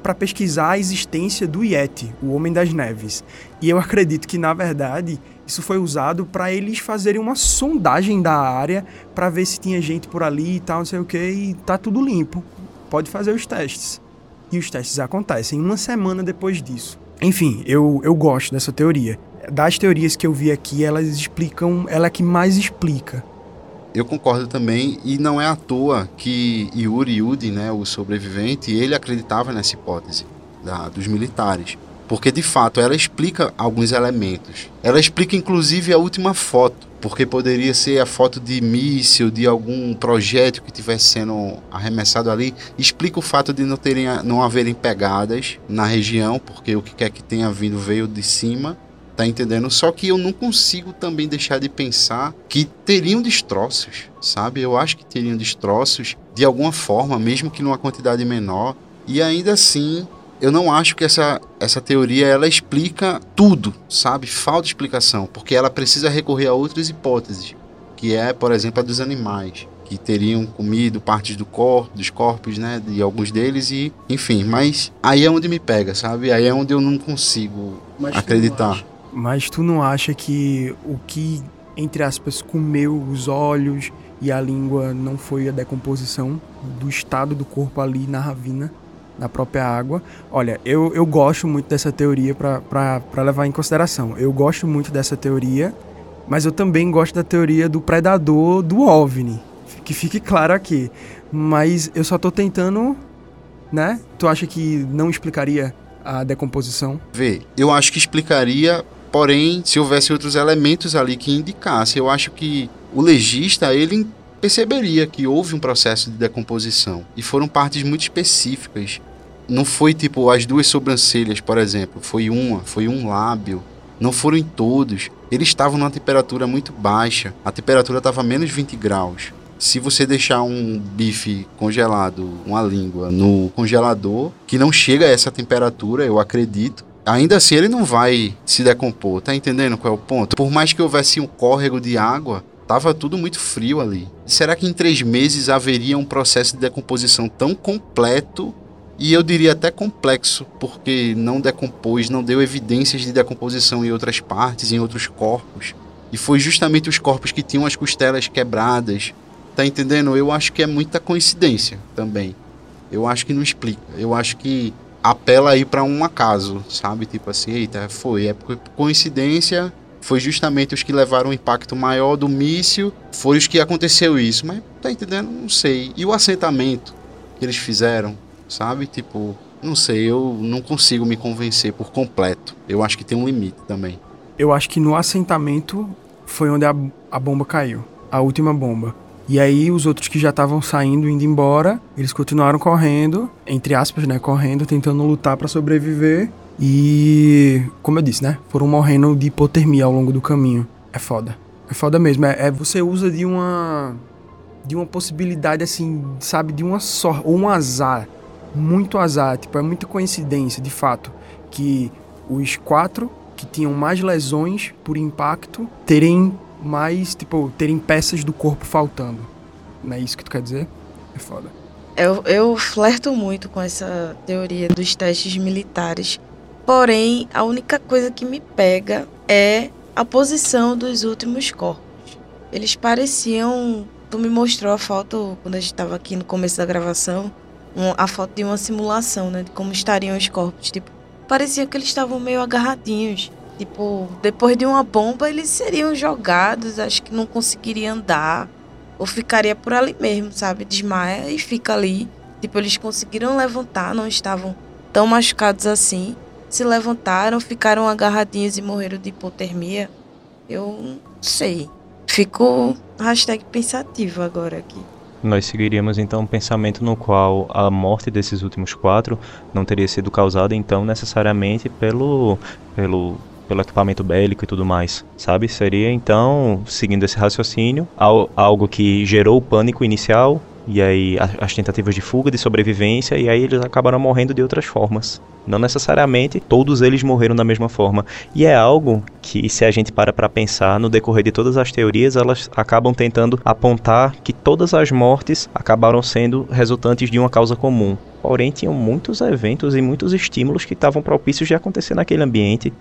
para pesquisar a existência do Yeti, o Homem das Neves. E eu acredito que, na verdade, isso foi usado para eles fazerem uma sondagem da área para ver se tinha gente por ali e tal, não sei o que, e tá tudo limpo. Pode fazer os testes. E os testes acontecem uma semana depois disso. Enfim, eu, eu gosto dessa teoria das teorias que eu vi aqui, elas explicam, ela é que mais explica. Eu concordo também, e não é à toa que Yuri Yudi, né, o sobrevivente, ele acreditava nessa hipótese da, dos militares. Porque de fato ela explica alguns elementos. Ela explica inclusive a última foto, porque poderia ser a foto de míssil, de algum projeto que estivesse sendo arremessado ali. Explica o fato de não, terem, não haverem pegadas na região, porque o que quer que tenha vindo veio de cima Tá entendendo? Só que eu não consigo também deixar de pensar que teriam destroços, sabe? Eu acho que teriam destroços de alguma forma, mesmo que numa quantidade menor. E ainda assim, eu não acho que essa, essa teoria ela explica tudo, sabe? Falta explicação, porque ela precisa recorrer a outras hipóteses, que é, por exemplo, a dos animais que teriam comido partes do corpo, dos corpos, né, de alguns deles e, enfim, mas aí é onde me pega, sabe? Aí é onde eu não consigo mas acreditar. Mas tu não acha que o que, entre aspas, comeu os olhos e a língua não foi a decomposição do estado do corpo ali na ravina, na própria água? Olha, eu, eu gosto muito dessa teoria para levar em consideração. Eu gosto muito dessa teoria, mas eu também gosto da teoria do predador do OVNI. Que fique claro aqui. Mas eu só tô tentando, né? Tu acha que não explicaria a decomposição? Vê, eu acho que explicaria Porém, se houvesse outros elementos ali que indicassem, eu acho que o legista ele perceberia que houve um processo de decomposição e foram partes muito específicas. Não foi tipo as duas sobrancelhas, por exemplo, foi uma, foi um lábio. Não foram em todos. Eles estavam numa temperatura muito baixa. A temperatura estava menos 20 graus. Se você deixar um bife congelado, uma língua, no congelador, que não chega a essa temperatura, eu acredito, ainda assim ele não vai se decompor, tá entendendo qual é o ponto? Por mais que houvesse um córrego de água, tava tudo muito frio ali. Será que em três meses haveria um processo de decomposição tão completo e eu diria até complexo, porque não decompôs, não deu evidências de decomposição em outras partes, em outros corpos. E foi justamente os corpos que tinham as costelas quebradas. Tá entendendo? Eu acho que é muita coincidência também. Eu acho que não explica. Eu acho que apela aí para um acaso, sabe? Tipo assim, eita, foi, é por coincidência, foi justamente os que levaram o impacto maior do míssil, foi os que aconteceu isso, mas tá entendendo? Não sei. E o assentamento que eles fizeram, sabe? Tipo, não sei, eu não consigo me convencer por completo. Eu acho que tem um limite também. Eu acho que no assentamento foi onde a, a bomba caiu, a última bomba. E aí os outros que já estavam saindo, indo embora, eles continuaram correndo, entre aspas, né, correndo, tentando lutar para sobreviver. E, como eu disse, né, foram morrendo de hipotermia ao longo do caminho. É foda. É foda mesmo. É, é você usa de uma de uma possibilidade assim, sabe, de uma sorte ou um azar, muito azar, tipo, é muita coincidência, de fato, que os quatro que tinham mais lesões por impacto terem mais, tipo, terem peças do corpo faltando. Não é isso que tu quer dizer? É foda. Eu, eu flerto muito com essa teoria dos testes militares. Porém, a única coisa que me pega é a posição dos últimos corpos. Eles pareciam. Tu me mostrou a foto quando a gente estava aqui no começo da gravação. Um, a foto de uma simulação, né? De como estariam os corpos. Tipo, parecia que eles estavam meio agarradinhos. Tipo, depois de uma bomba, eles seriam jogados, acho que não conseguiria andar. Ou ficaria por ali mesmo, sabe? Desmaia e fica ali. Tipo, eles conseguiram levantar, não estavam tão machucados assim. Se levantaram, ficaram agarradinhos e morreram de hipotermia. Eu não sei. Fico hashtag pensativo agora aqui. Nós seguiríamos então um pensamento no qual a morte desses últimos quatro não teria sido causada então necessariamente pelo, pelo pelo equipamento bélico e tudo mais, sabe? Seria então, seguindo esse raciocínio, algo que gerou o pânico inicial e aí as tentativas de fuga, de sobrevivência, e aí eles acabaram morrendo de outras formas. Não necessariamente todos eles morreram da mesma forma. E é algo que, se a gente para para pensar, no decorrer de todas as teorias, elas acabam tentando apontar que todas as mortes acabaram sendo resultantes de uma causa comum. Porém, tinham muitos eventos e muitos estímulos que estavam propícios de acontecer naquele ambiente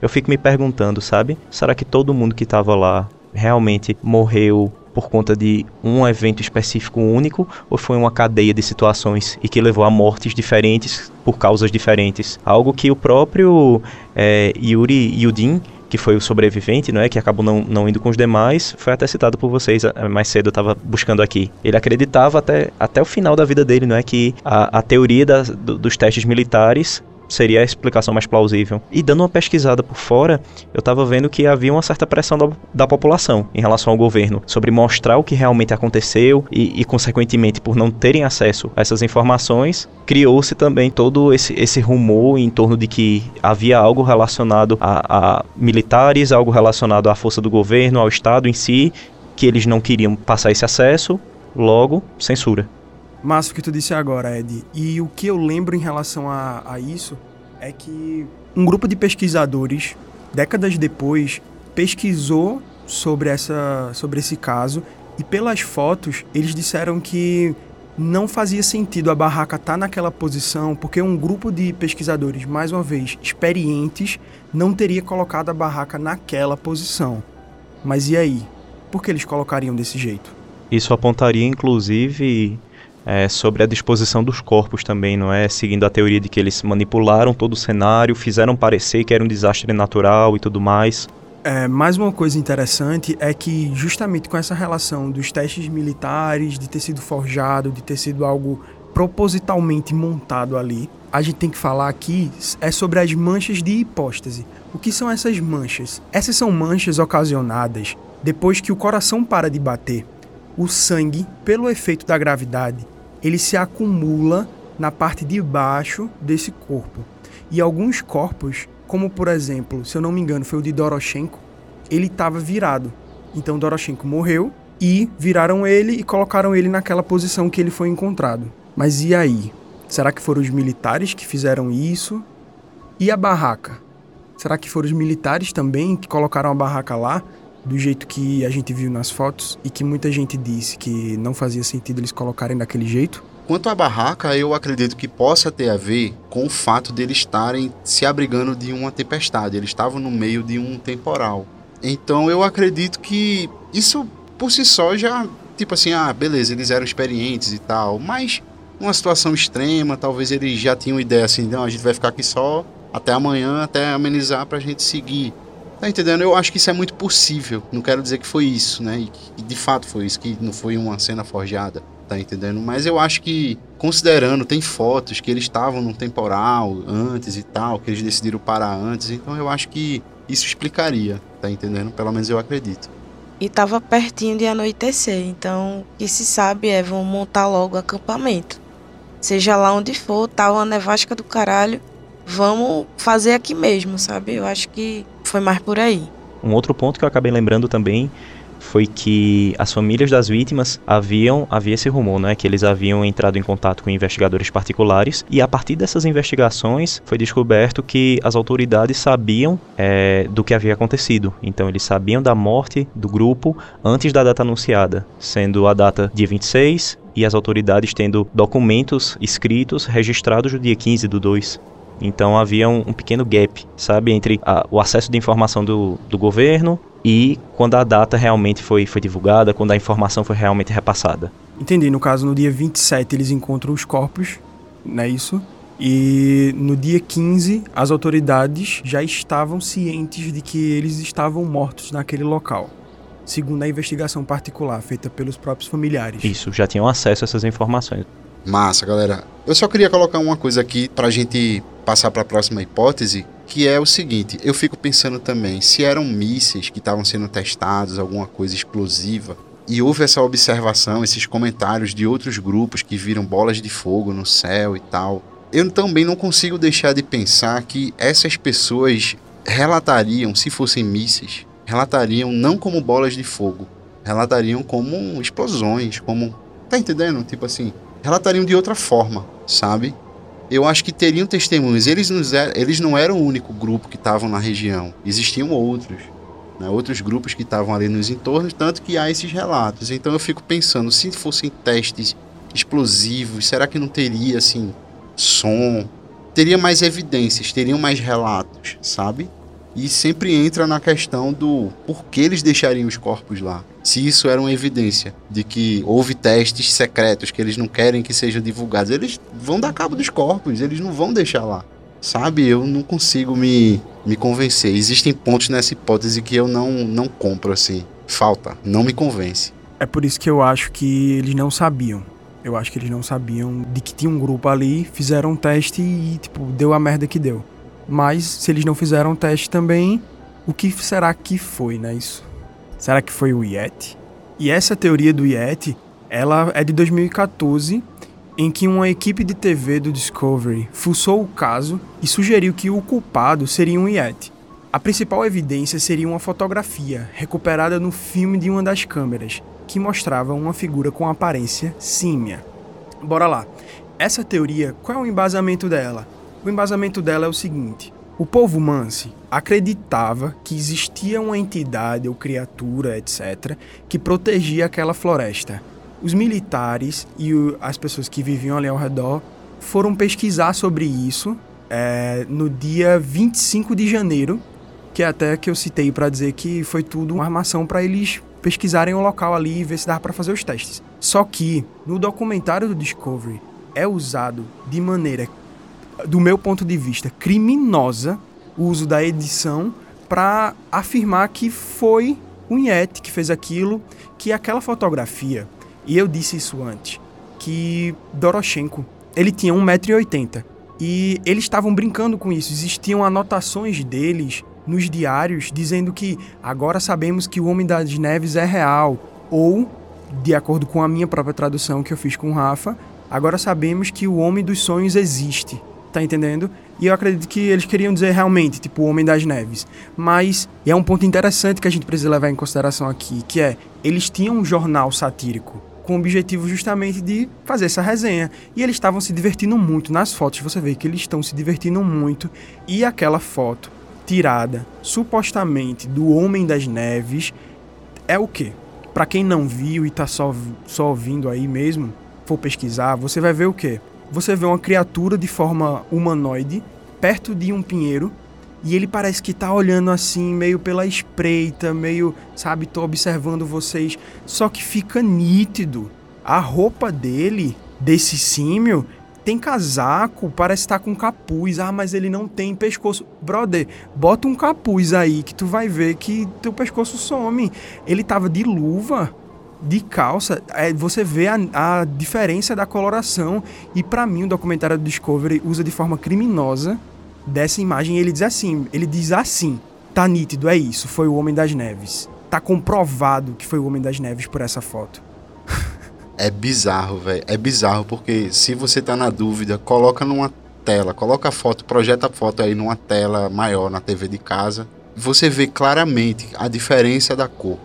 eu fico me perguntando, sabe? Será que todo mundo que estava lá realmente morreu por conta de um evento específico único ou foi uma cadeia de situações e que levou a mortes diferentes por causas diferentes? Algo que o próprio é, Yuri Yudin que foi o sobrevivente, não é, que acabou não, não indo com os demais, foi até citado por vocês é, mais cedo, eu estava buscando aqui. Ele acreditava até, até o final da vida dele, não é, que a, a teoria das, do, dos testes militares seria a explicação mais plausível. E dando uma pesquisada por fora, eu estava vendo que havia uma certa pressão da, da, população em relação ao governo sobre mostrar o que realmente aconteceu e, e consequentemente, por não terem acesso a essas informações, criou-se também todo esse, esse rumor em torno de que havia algo relacionado a, a militares, algo relacionado à força do governo, ao Estado em si, que eles não queriam passar esse acesso, logo, censura. Mas o que tu disse agora, Ed, e o que eu lembro em relação a, a isso é que um grupo de pesquisadores, décadas depois, pesquisou sobre, essa, sobre esse caso e pelas fotos eles disseram que não fazia sentido a barraca estar tá naquela posição porque um grupo de pesquisadores, mais uma vez, experientes, não teria colocado a barraca naquela posição. Mas e aí? Por que eles colocariam desse jeito? Isso apontaria, inclusive, é, sobre a disposição dos corpos também, não é? Seguindo a teoria de que eles manipularam todo o cenário, fizeram parecer que era um desastre natural e tudo mais. É, mais uma coisa interessante é que, justamente com essa relação dos testes militares, de ter sido forjado, de ter sido algo propositalmente montado ali, a gente tem que falar aqui é sobre as manchas de hipóstase. O que são essas manchas? Essas são manchas ocasionadas depois que o coração para de bater. O sangue, pelo efeito da gravidade, ele se acumula na parte de baixo desse corpo. E alguns corpos, como por exemplo, se eu não me engano, foi o de Doroshenko, ele estava virado. Então Doroshenko morreu e viraram ele e colocaram ele naquela posição que ele foi encontrado. Mas e aí? Será que foram os militares que fizeram isso? E a barraca? Será que foram os militares também que colocaram a barraca lá? Do jeito que a gente viu nas fotos e que muita gente disse que não fazia sentido eles colocarem daquele jeito? Quanto à barraca, eu acredito que possa ter a ver com o fato de eles estarem se abrigando de uma tempestade. Eles estavam no meio de um temporal. Então eu acredito que isso por si só já, tipo assim, ah, beleza, eles eram experientes e tal, mas uma situação extrema, talvez eles já tinham ideia assim, não, a gente vai ficar aqui só até amanhã, até amenizar pra gente seguir. Tá entendendo? Eu acho que isso é muito possível. Não quero dizer que foi isso, né? E, e de fato foi isso, que não foi uma cena forjada. Tá entendendo? Mas eu acho que, considerando, tem fotos que eles estavam num temporal antes e tal, que eles decidiram parar antes. Então eu acho que isso explicaria, tá entendendo? Pelo menos eu acredito. E tava pertinho de anoitecer, então o que se sabe é vão montar logo acampamento. Seja lá onde for, tá uma nevasca do caralho, vamos fazer aqui mesmo, sabe? Eu acho que foi mais por aí. Um outro ponto que eu acabei lembrando também foi que as famílias das vítimas haviam havia esse rumor, né, que eles haviam entrado em contato com investigadores particulares e a partir dessas investigações foi descoberto que as autoridades sabiam é, do que havia acontecido. Então eles sabiam da morte do grupo antes da data anunciada, sendo a data dia 26 e as autoridades tendo documentos escritos registrados no dia 15 do 2. Então havia um, um pequeno gap, sabe, entre a, o acesso de informação do, do governo e quando a data realmente foi, foi divulgada, quando a informação foi realmente repassada. Entendi. No caso, no dia 27 eles encontram os corpos, não é isso? E no dia 15, as autoridades já estavam cientes de que eles estavam mortos naquele local, segundo a investigação particular feita pelos próprios familiares. Isso, já tinham acesso a essas informações. Massa, galera. Eu só queria colocar uma coisa aqui pra gente passar para a próxima hipótese, que é o seguinte: eu fico pensando também, se eram mísseis que estavam sendo testados, alguma coisa explosiva, e houve essa observação, esses comentários de outros grupos que viram bolas de fogo no céu e tal. Eu também não consigo deixar de pensar que essas pessoas relatariam, se fossem mísseis, relatariam não como bolas de fogo, relatariam como explosões, como. Tá entendendo? Tipo assim, relatariam de outra forma, sabe? eu acho que teriam testemunhos. Eles, nos er, eles não eram o único grupo que estavam na região, existiam outros. Né, outros grupos que estavam ali nos entornos, tanto que há esses relatos. Então eu fico pensando, se fossem testes explosivos, será que não teria assim som? Teria mais evidências, teriam mais relatos, sabe? E sempre entra na questão do por que eles deixariam os corpos lá. Se isso era uma evidência de que houve testes secretos que eles não querem que sejam divulgados, eles vão dar cabo dos corpos, eles não vão deixar lá. Sabe? Eu não consigo me, me convencer. Existem pontos nessa hipótese que eu não, não compro assim. Falta, não me convence. É por isso que eu acho que eles não sabiam. Eu acho que eles não sabiam de que tinha um grupo ali, fizeram um teste e, tipo, deu a merda que deu. Mas se eles não fizeram o teste também, o que será que foi, né? Isso. Será que foi o Yeti? E essa teoria do Yeti, ela é de 2014, em que uma equipe de TV do Discovery fuçou o caso e sugeriu que o culpado seria um Yeti. A principal evidência seria uma fotografia recuperada no filme de uma das câmeras, que mostrava uma figura com aparência símia. Bora lá. Essa teoria, qual é o embasamento dela? O embasamento dela é o seguinte: o povo Mansi acreditava que existia uma entidade ou criatura, etc., que protegia aquela floresta. Os militares e o, as pessoas que viviam ali ao redor foram pesquisar sobre isso é, no dia 25 de janeiro, que é até que eu citei para dizer que foi tudo uma armação para eles pesquisarem o local ali e ver se dava para fazer os testes. Só que no documentário do Discovery é usado de maneira do meu ponto de vista, criminosa o uso da edição para afirmar que foi o Yeti que fez aquilo, que aquela fotografia, e eu disse isso antes, que Doroshenko, ele tinha 1,80m e eles estavam brincando com isso, existiam anotações deles nos diários dizendo que agora sabemos que o Homem das Neves é real, ou, de acordo com a minha própria tradução que eu fiz com o Rafa, agora sabemos que o Homem dos Sonhos existe tá entendendo? E eu acredito que eles queriam dizer realmente, tipo, o Homem das Neves. Mas é um ponto interessante que a gente precisa levar em consideração aqui, que é, eles tinham um jornal satírico com o objetivo justamente de fazer essa resenha. E eles estavam se divertindo muito. Nas fotos você vê que eles estão se divertindo muito. E aquela foto tirada supostamente do Homem das Neves é o quê? Para quem não viu e tá só, só ouvindo aí mesmo, for pesquisar, você vai ver o quê? Você vê uma criatura de forma humanoide perto de um pinheiro e ele parece que tá olhando assim, meio pela espreita, meio, sabe, tô observando vocês. Só que fica nítido. A roupa dele desse símio tem casaco, parece estar tá com capuz. Ah, mas ele não tem pescoço. Brother, bota um capuz aí que tu vai ver que teu pescoço some. Ele tava de luva, de calça. É, você vê a, a diferença da coloração. E para mim, o documentário do Discovery usa de forma criminosa dessa imagem. Ele diz assim: ele diz assim, tá nítido, é isso, foi o Homem das Neves. Tá comprovado que foi o Homem das Neves por essa foto. [laughs] É bizarro, velho. É bizarro porque se você tá na dúvida, coloca numa tela, coloca a foto, projeta a foto aí numa tela maior na TV de casa. Você vê claramente a diferença da cor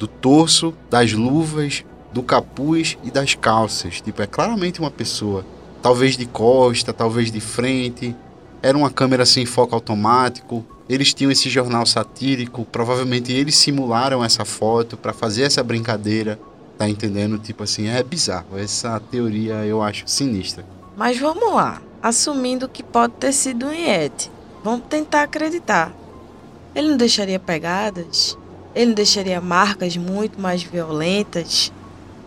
do torso, das luvas, do capuz e das calças. Tipo, é claramente uma pessoa. Talvez de costa, talvez de frente. Era uma câmera sem foco automático. Eles tinham esse jornal satírico. Provavelmente eles simularam essa foto para fazer essa brincadeira. Tá entendendo? Tipo assim, é bizarro. Essa teoria eu acho sinistra. Mas vamos lá. Assumindo que pode ter sido um Yeti. Vamos tentar acreditar. Ele não deixaria pegadas? Ele deixaria marcas muito mais violentas?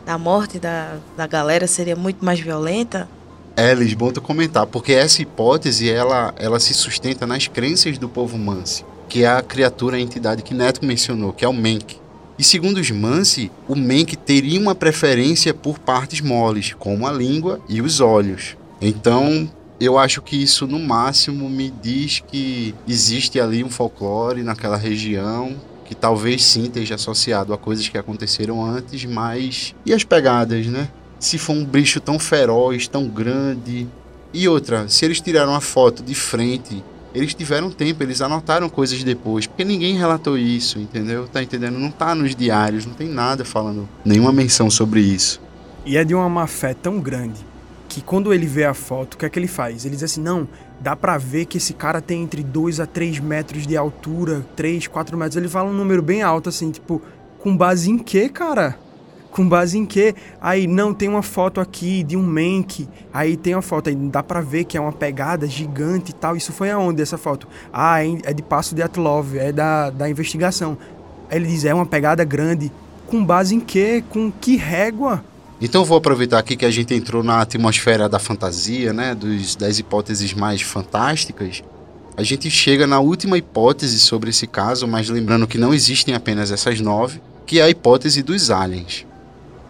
A morte da, da galera seria muito mais violenta? É, Lisboa, comentar, porque essa hipótese ela, ela se sustenta nas crenças do povo Mansi, que é a criatura, a entidade que Neto mencionou, que é o Menk. E segundo os Mansi, o Menk teria uma preferência por partes moles, como a língua e os olhos. Então, eu acho que isso no máximo me diz que existe ali um folclore naquela região que talvez sim esteja associado a coisas que aconteceram antes, mas e as pegadas, né? Se for um bicho tão feroz, tão grande. E outra, se eles tiraram a foto de frente eles tiveram tempo, eles anotaram coisas depois, porque ninguém relatou isso, entendeu? Tá entendendo? Não tá nos diários, não tem nada falando, nenhuma menção sobre isso. E é de uma má fé tão grande que quando ele vê a foto, o que é que ele faz? Ele diz assim: não, dá pra ver que esse cara tem entre 2 a 3 metros de altura, 3, 4 metros. Ele fala um número bem alto, assim, tipo, com base em quê, cara? Com base em quê? Aí, não, tem uma foto aqui de um Menk. Aí tem uma foto aí, dá pra ver que é uma pegada gigante e tal. Isso foi aonde essa foto? Ah, é de Passo de Atlov, é da, da investigação. Aí ele diz, é uma pegada grande. Com base em quê? Com que régua? Então vou aproveitar aqui que a gente entrou na atmosfera da fantasia, né, dos, das hipóteses mais fantásticas. A gente chega na última hipótese sobre esse caso, mas lembrando que não existem apenas essas nove, que é a hipótese dos aliens.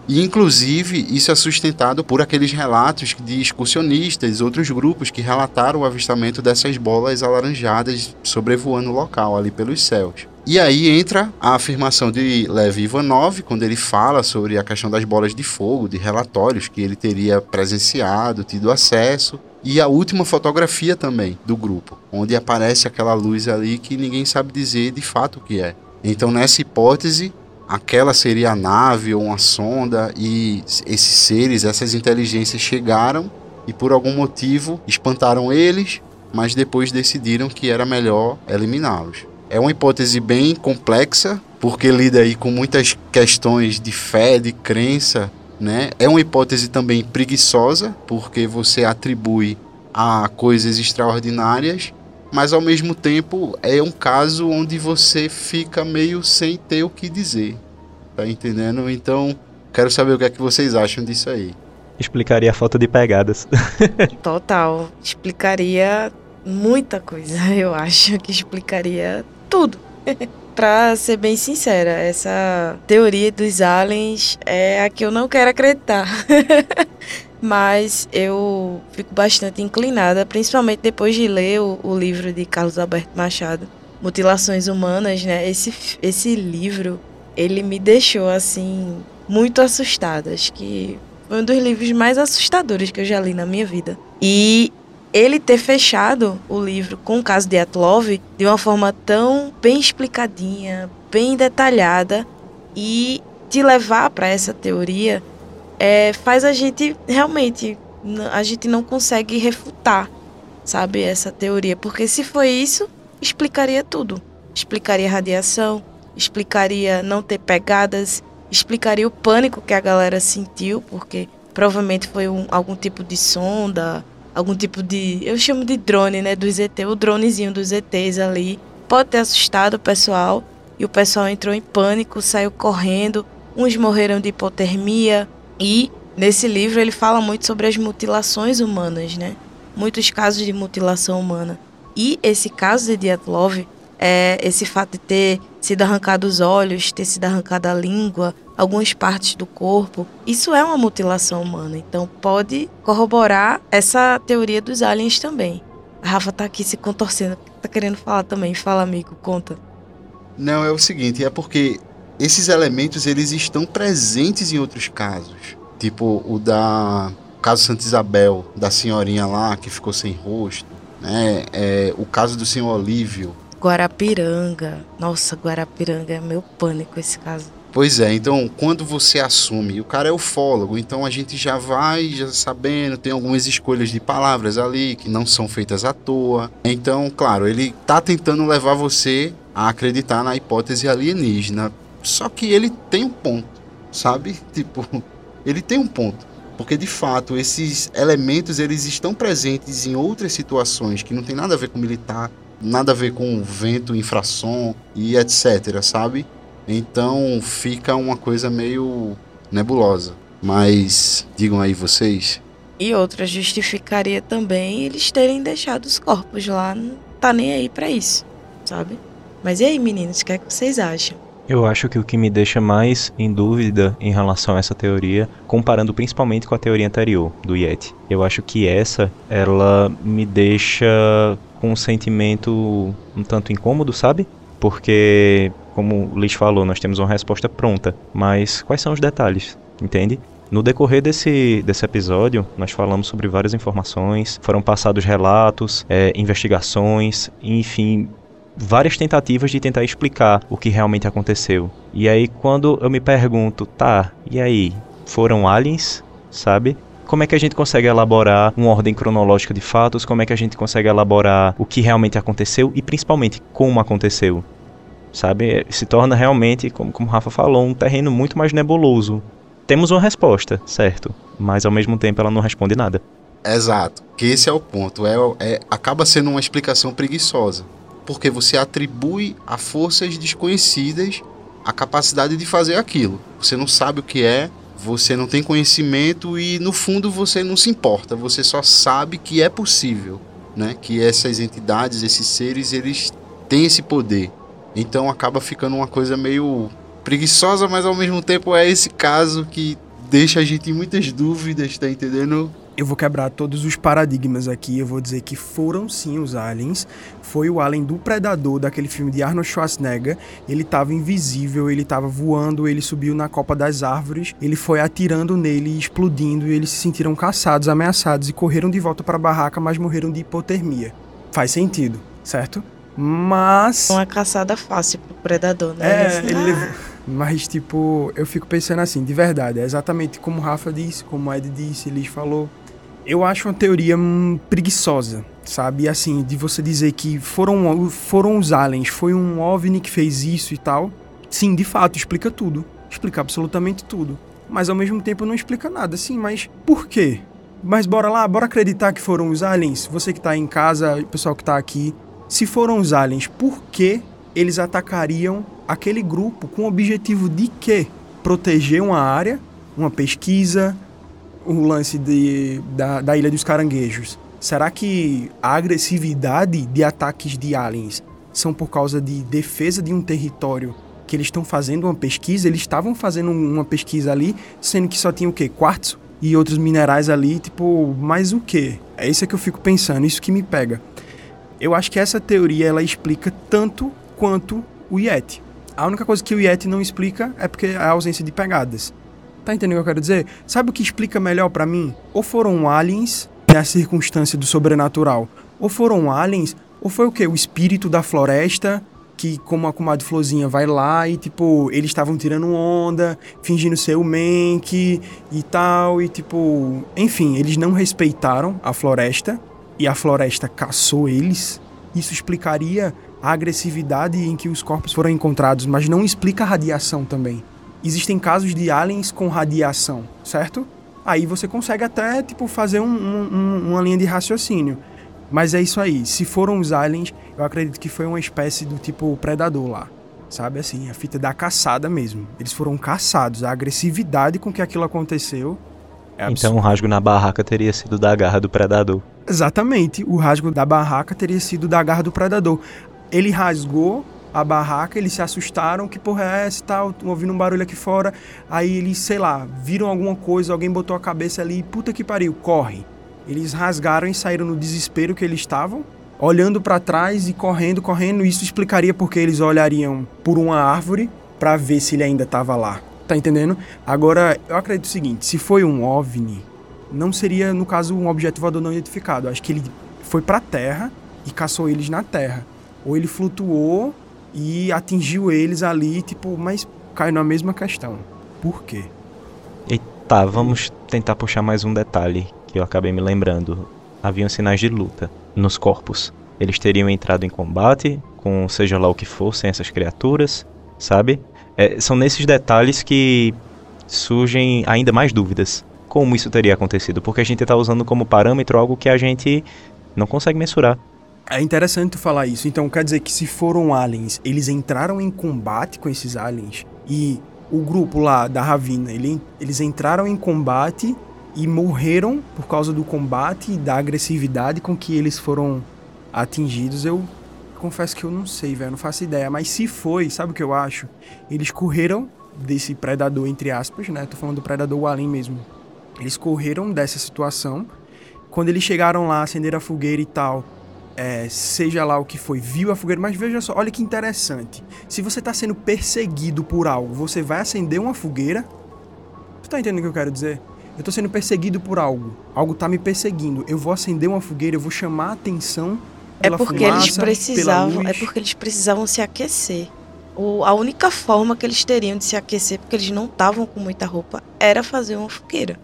E, inclusive, isso é sustentado por aqueles relatos de excursionistas outros grupos que relataram o avistamento dessas bolas alaranjadas sobrevoando o local, ali pelos céus. E aí entra a afirmação de Lev Ivanov, quando ele fala sobre a questão das bolas de fogo, de relatórios que ele teria presenciado, tido acesso, e a última fotografia também do grupo, onde aparece aquela luz ali que ninguém sabe dizer de fato o que é. Então, nessa hipótese, aquela seria a nave ou uma sonda e esses seres, essas inteligências chegaram e por algum motivo espantaram eles, mas depois decidiram que era melhor eliminá-los. É uma hipótese bem complexa, porque lida aí com muitas questões de fé, de crença, né? É uma hipótese também preguiçosa, porque você atribui a coisas extraordinárias mas ao mesmo tempo é um caso onde você fica meio sem ter o que dizer. Tá entendendo? Então, quero saber o que é que vocês acham disso aí. Explicaria a falta de pegadas. [laughs] Total. Explicaria muita coisa, [laughs] eu acho que explicaria tudo. [laughs] pra ser bem sincera, essa teoria dos aliens é a que eu não quero acreditar. [laughs] mas eu fico bastante inclinada, principalmente depois de ler o, o, livro de Carlos Alberto Machado, Mutilações Humanas, né? Esse, esse livro, ele me deixou, assim, muito assustada. Acho que foi um dos livros mais assustadores que eu já li na minha vida. E ele ter fechado o livro com o caso de Atlov de uma forma tão bem explicadinha, bem detalhada e te levar para essa teoria é, faz a gente realmente a gente não consegue refutar, sabe, essa teoria, porque se foi isso, explicaria tudo. Explicaria radiação, explicaria não ter pegadas, explicaria o pânico que a galera sentiu, porque provavelmente foi um, algum tipo de sonda, algum tipo de, eu chamo de drone, né, do ZT, o dronezinho dos ETs ali, pode ter assustado o pessoal e o pessoal entrou em pânico, saiu correndo, uns morreram de hipotermia, e Nesse livro ele fala muito sobre as mutilações humanas, né? Muitos casos de mutilação humana. E esse caso de Dyatlov é esse fato de ter sido arrancado os olhos, ter sido arrancada a língua, algumas partes do corpo, isso é uma mutilação humana. Então pode corroborar essa teoria dos aliens também. A Rafa tá aqui se contorcendo, tá querendo falar também. Fala, amigo, conta. Não, é o seguinte, é porque esses elementos eles estão presentes em outros casos. Tipo o da caso Santa Isabel, da senhorinha lá que ficou sem rosto, né? É, o caso do senhor Olívio. Guarapiranga. Nossa, Guarapiranga é meu pânico esse caso. Pois é, então quando você assume, o cara é ufólogo, então a gente já vai já sabendo, tem algumas escolhas de palavras ali que não são feitas à toa. Então, claro, ele tá tentando levar você a acreditar na hipótese alienígena. Só que ele tem um ponto, sabe? [laughs] Tipo, ele tem um ponto. Porque de fato, esses elementos eles estão presentes em outras situações que não tem nada a ver com militar, nada a ver com vento, infração e etc, sabe? Então fica uma coisa meio nebulosa. Mas digam aí vocês. E outra justificaria também eles terem deixado os corpos lá, não tá nem aí para isso, sabe? Mas e aí, meninos, o que é que vocês acham? Eu acho que o que me deixa mais em dúvida em relação a essa teoria, comparando principalmente com a teoria anterior do Yeti, eu acho que essa ela me deixa com um sentimento um tanto incômodo, sabe? Porque, como o Liz falou, nós temos uma resposta pronta, mas quais são os detalhes, entende? No decorrer desse, desse episódio, nós falamos sobre várias informações, foram passados relatos, é, investigações, enfim, várias tentativas de tentar explicar o que realmente aconteceu. E aí quando eu me pergunto, tá, e aí, foram aliens, sabe? Como é que a gente consegue elaborar uma ordem cronológica de fatos? Como é que a gente consegue elaborar o que realmente aconteceu e principalmente como aconteceu? Sabe? Se torna realmente, como, como o Rafa falou, um terreno muito mais nebuloso. Temos uma resposta, certo? Mas ao mesmo tempo ela não responde nada. Exato, que esse é o ponto. É, é acaba sendo uma explicação preguiçosa porque você atribui a forças desconhecidas a capacidade de fazer aquilo. Você não sabe o que é, você não tem conhecimento e no fundo você não se importa, você só sabe que é possível, né? Que essas entidades, esses seres, eles têm esse poder. Então acaba ficando uma coisa meio preguiçosa, mas ao mesmo tempo é esse caso que deixa a gente em muitas dúvidas, tá entendendo? Eu vou quebrar todos os paradigmas aqui. Eu vou dizer que foram sim os aliens. Foi o alien do Predador, daquele filme de Arnold Schwarzenegger. Ele estava invisível, ele estava voando, ele subiu na copa das árvores, ele foi atirando nele, explodindo, e eles se sentiram caçados, ameaçados e correram de volta para a barraca, mas morreram de hipotermia. Faz sentido, certo? Mas. Uma caçada fácil pro predador, né? É, ele levou. Mas, tipo, eu fico pensando assim, de verdade, é exatamente como o Rafa disse, como o Ed disse, Liz falou eu acho uma teoria hum, preguiçosa, sabe? Assim, de você dizer que foram, foram os aliens, foi um OVNI que fez isso e tal. Sim, de fato, explica tudo. Explica absolutamente tudo. Mas ao mesmo tempo não explica nada, sim, mas por quê? Mas bora lá, bora acreditar que foram os aliens. Você que tá em casa, o pessoal que tá aqui. Se foram os aliens, por que eles atacariam aquele grupo com o objetivo de quê? Proteger uma área, uma pesquisa, o lance de, da, da Ilha dos Caranguejos? Será que a agressividade de ataques de aliens são por causa de defesa de um território que eles estão fazendo uma pesquisa? Eles estavam fazendo uma pesquisa ali, sendo que só tinha o quê? Quartzo e outros minerais ali, tipo, mais o quê? É isso que eu fico pensando, isso que me pega. Eu acho que essa teoria ela explica tanto quanto o Yeti. A única coisa que o Yeti não explica é porque é a ausência de pegadas. Tá entendendo o que eu quero dizer? Sabe o que explica melhor para mim? Ou foram aliens, na circunstância do sobrenatural, ou foram aliens, ou foi o que? O espírito da floresta, que como a comadre Florzinha vai lá e tipo, eles estavam tirando onda, fingindo ser o Mank e tal, e tipo, enfim, eles não respeitaram a floresta e a floresta caçou eles. Isso explicaria a agressividade em que os corpos foram encontrados, mas não explica a radiação também existem casos de aliens com radiação, certo? Aí você consegue até tipo fazer um, um, uma linha de raciocínio. Mas é isso aí. Se foram os aliens, eu acredito que foi uma espécie do tipo predador lá. Sabe assim, a fita da caçada mesmo. Eles foram caçados. A agressividade com que aquilo aconteceu É então o rasgo na barraca teria sido da garra do predador. Exatamente, o rasgo da barraca teria sido da garra do predador. Ele rasgou a barraca, eles se assustaram, que porra é essa tal, ouvindo um barulho aqui fora. Aí eles, sei lá, viram alguma coisa, alguém botou a cabeça ali, puta que pariu, corre. Eles rasgaram e saíram no desespero que eles estavam, olhando para trás e correndo, correndo. Isso explicaria porque eles olhariam por uma árvore para ver se ele ainda estava lá. Tá entendendo? Agora, eu acredito o seguinte, se foi um OVNI, não seria, no caso, um objeto voador não identificado. acho que ele foi para a Terra e caçou eles na Terra. Ou ele flutuou e atingiu eles ali, tipo, mas cai na mesma questão. Por quê? E tá, vamos tentar puxar mais um detalhe que eu acabei me lembrando. Haviam sinais de luta nos corpos. Eles teriam entrado em combate com seja lá o que fossem essas criaturas, sabe? É, são nesses detalhes que surgem ainda mais dúvidas. Como isso teria acontecido? Porque a gente está usando como parâmetro algo que a gente não consegue mensurar. É interessante falar isso. Então quer dizer que se foram aliens, eles entraram em combate com esses aliens e o grupo lá da Ravina, ele, eles entraram em combate e morreram por causa do combate e da agressividade com que eles foram atingidos. Eu confesso que eu não sei, velho, não faço ideia. Mas se foi, sabe o que eu acho? Eles correram desse predador, entre aspas, né? Tô falando do predador alien mesmo. Eles correram dessa situação. Quando eles chegaram lá, acenderam a fogueira e tal, é, seja lá o que foi, viu a fogueira, mas veja só, olha que interessante. Se você está sendo perseguido por algo, você vai acender uma fogueira. Tu tá entendendo o que eu quero dizer? Eu estou sendo perseguido por algo. Algo está me perseguindo. Eu vou acender uma fogueira, eu vou chamar a atenção é porque fumaça, eles precisavam, é porque eles precisavam se aquecer. O, a única forma que eles teriam de se aquecer, porque eles não estavam com muita roupa, era fazer uma fogueira.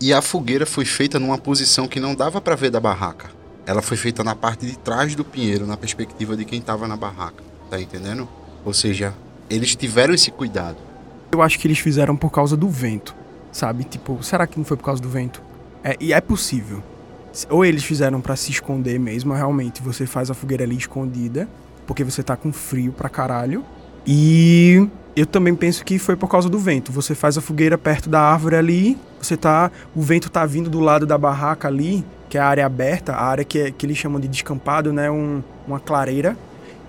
E a fogueira foi feita numa posição que não dava para ver da barraca ela foi feita na parte de trás do pinheiro, na perspectiva de quem estava na barraca. Tá entendendo? Ou seja, eles tiveram esse cuidado. Eu acho que eles fizeram por causa do vento, sabe? Tipo, será que não foi por causa do vento? É, e é possível. Ou eles fizeram para se esconder mesmo, realmente. Você faz a fogueira ali escondida, porque você tá com frio pra caralho. E eu também penso que foi por causa do vento. Você faz a fogueira perto da árvore ali, você tá. O vento tá vindo do lado da barraca ali, que é a área aberta, a área que, é, que eles chamam de descampado, né? Um, uma clareira.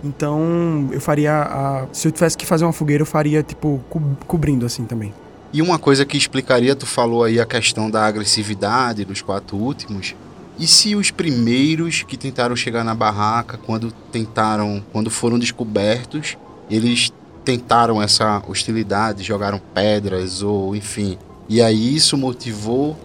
Então, eu faria. A, se eu tivesse que fazer uma fogueira, eu faria, tipo, co cobrindo assim também. E uma coisa que explicaria, tu falou aí a questão da agressividade dos quatro últimos. E se os primeiros que tentaram chegar na barraca, quando tentaram, quando foram descobertos, eles tentaram essa hostilidade, jogaram pedras ou enfim. E aí isso motivou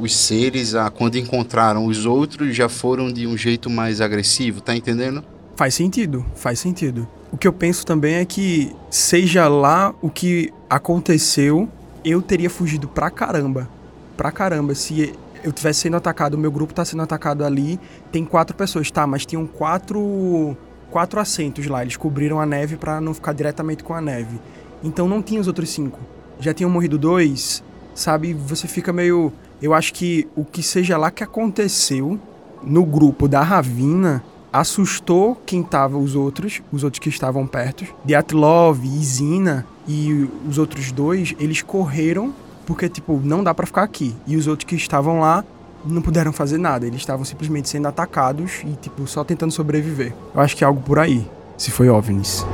os seres, a, quando encontraram os outros, já foram de um jeito mais agressivo, tá entendendo? Faz sentido, faz sentido. O que eu penso também é que, seja lá o que aconteceu, eu teria fugido pra caramba. Pra caramba. Se eu tivesse sendo atacado, o meu grupo tá sendo atacado ali, tem quatro pessoas, tá? Mas tinham quatro, quatro assentos lá. Eles cobriram a neve para não ficar diretamente com a neve. Então não tinha os outros cinco. Já tinham morrido dois, sabe? Você fica meio. Eu acho que o que seja lá que aconteceu no grupo da Ravina assustou quem tava os outros, os outros que estavam perto. Diatlov, Izina e os outros dois, eles correram porque, tipo, não dá para ficar aqui. E os outros que estavam lá não puderam fazer nada. Eles estavam simplesmente sendo atacados e, tipo, só tentando sobreviver. Eu acho que é algo por aí, se foi OVNIs.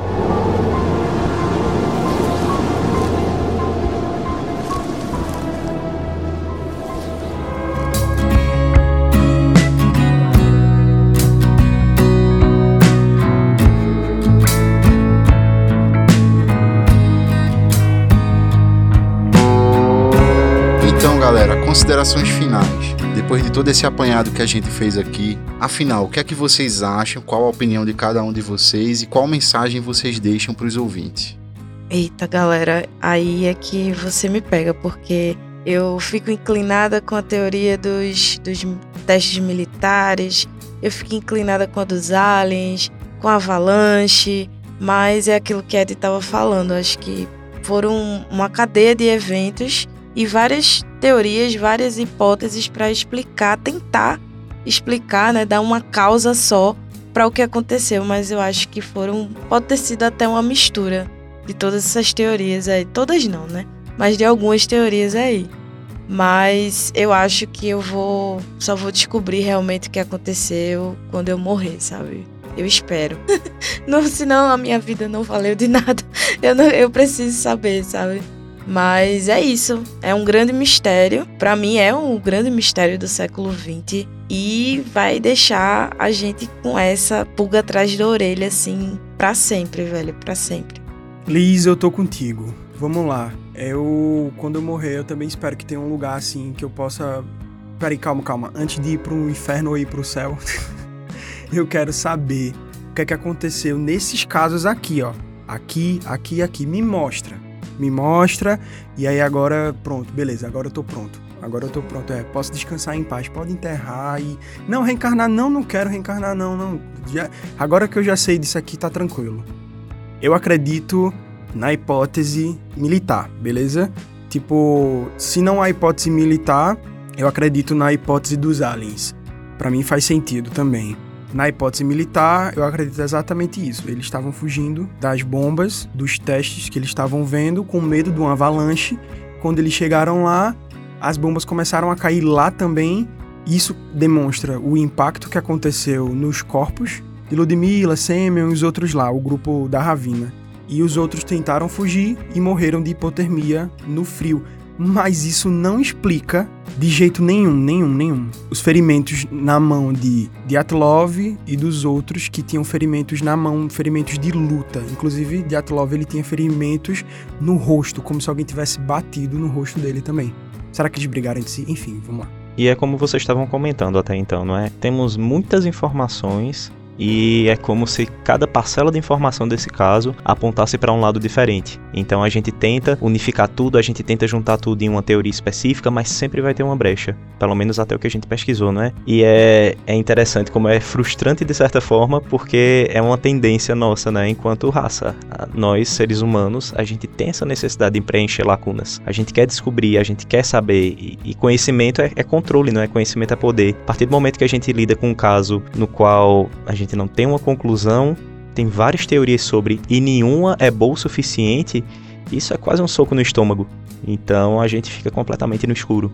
Considerações finais, depois de todo esse apanhado que a gente fez aqui, afinal, o que é que vocês acham? Qual a opinião de cada um de vocês e qual mensagem vocês deixam para os ouvintes? Eita, galera, aí é que você me pega, porque eu fico inclinada com a teoria dos, dos testes militares, eu fico inclinada com a dos aliens, com a avalanche, mas é aquilo que a Ed estava falando. Acho que foram uma cadeia de eventos e várias teorias, várias hipóteses para explicar, tentar explicar, né, dar uma causa só para o que aconteceu, mas eu acho que foram pode ter sido até uma mistura de todas essas teorias aí, todas não, né? Mas de algumas teorias aí. Mas eu acho que eu vou. Só vou descobrir realmente o que aconteceu quando eu morrer, sabe? Eu espero. [laughs] não, senão a minha vida não valeu de nada. Eu, não, eu preciso saber, sabe? Mas é isso. É um grande mistério. Para mim, é um grande mistério do século XX. E vai deixar a gente com essa pulga atrás da orelha, assim, para sempre, velho. para sempre. Liz, eu tô contigo. Vamos lá. Eu, quando eu morrer, eu também espero que tenha um lugar assim que eu possa. Peraí, calma, calma. Antes de ir pro inferno ou ir pro céu, [laughs] eu quero saber o que é que aconteceu nesses casos aqui, ó. Aqui, aqui, aqui. Me mostra. Me mostra. E aí agora, pronto, beleza, agora eu tô pronto. Agora eu tô pronto, é, posso descansar em paz, pode enterrar e. Não, reencarnar não, não quero reencarnar, não, não. Já... Agora que eu já sei disso aqui, tá tranquilo. Eu acredito na hipótese militar, beleza? Tipo, se não há hipótese militar, eu acredito na hipótese dos aliens. Para mim faz sentido também. Na hipótese militar, eu acredito exatamente isso. Eles estavam fugindo das bombas, dos testes que eles estavam vendo, com medo de uma avalanche. Quando eles chegaram lá, as bombas começaram a cair lá também. Isso demonstra o impacto que aconteceu nos corpos de Ludmilla, Semyon e os outros lá, o grupo da Ravina e os outros tentaram fugir e morreram de hipotermia no frio. Mas isso não explica de jeito nenhum, nenhum, nenhum. Os ferimentos na mão de, Atlov e dos outros que tinham ferimentos na mão, ferimentos de luta. Inclusive, de Atlov ele tinha ferimentos no rosto, como se alguém tivesse batido no rosto dele também. Será que eles brigaram entre si? Enfim, vamos lá. E é como vocês estavam comentando até então, não é? Temos muitas informações e é como se cada parcela de informação desse caso apontasse para um lado diferente. Então a gente tenta unificar tudo, a gente tenta juntar tudo em uma teoria específica, mas sempre vai ter uma brecha, pelo menos até o que a gente pesquisou, não é? E é, é interessante como é frustrante de certa forma, porque é uma tendência nossa, né, enquanto raça. Nós, seres humanos, a gente tem essa necessidade de preencher lacunas. A gente quer descobrir, a gente quer saber, e, e conhecimento é, é controle, não é? Conhecimento é poder. A partir do momento que a gente lida com um caso no qual a gente gente não tem uma conclusão, tem várias teorias sobre e nenhuma é boa o suficiente, isso é quase um soco no estômago. Então a gente fica completamente no escuro.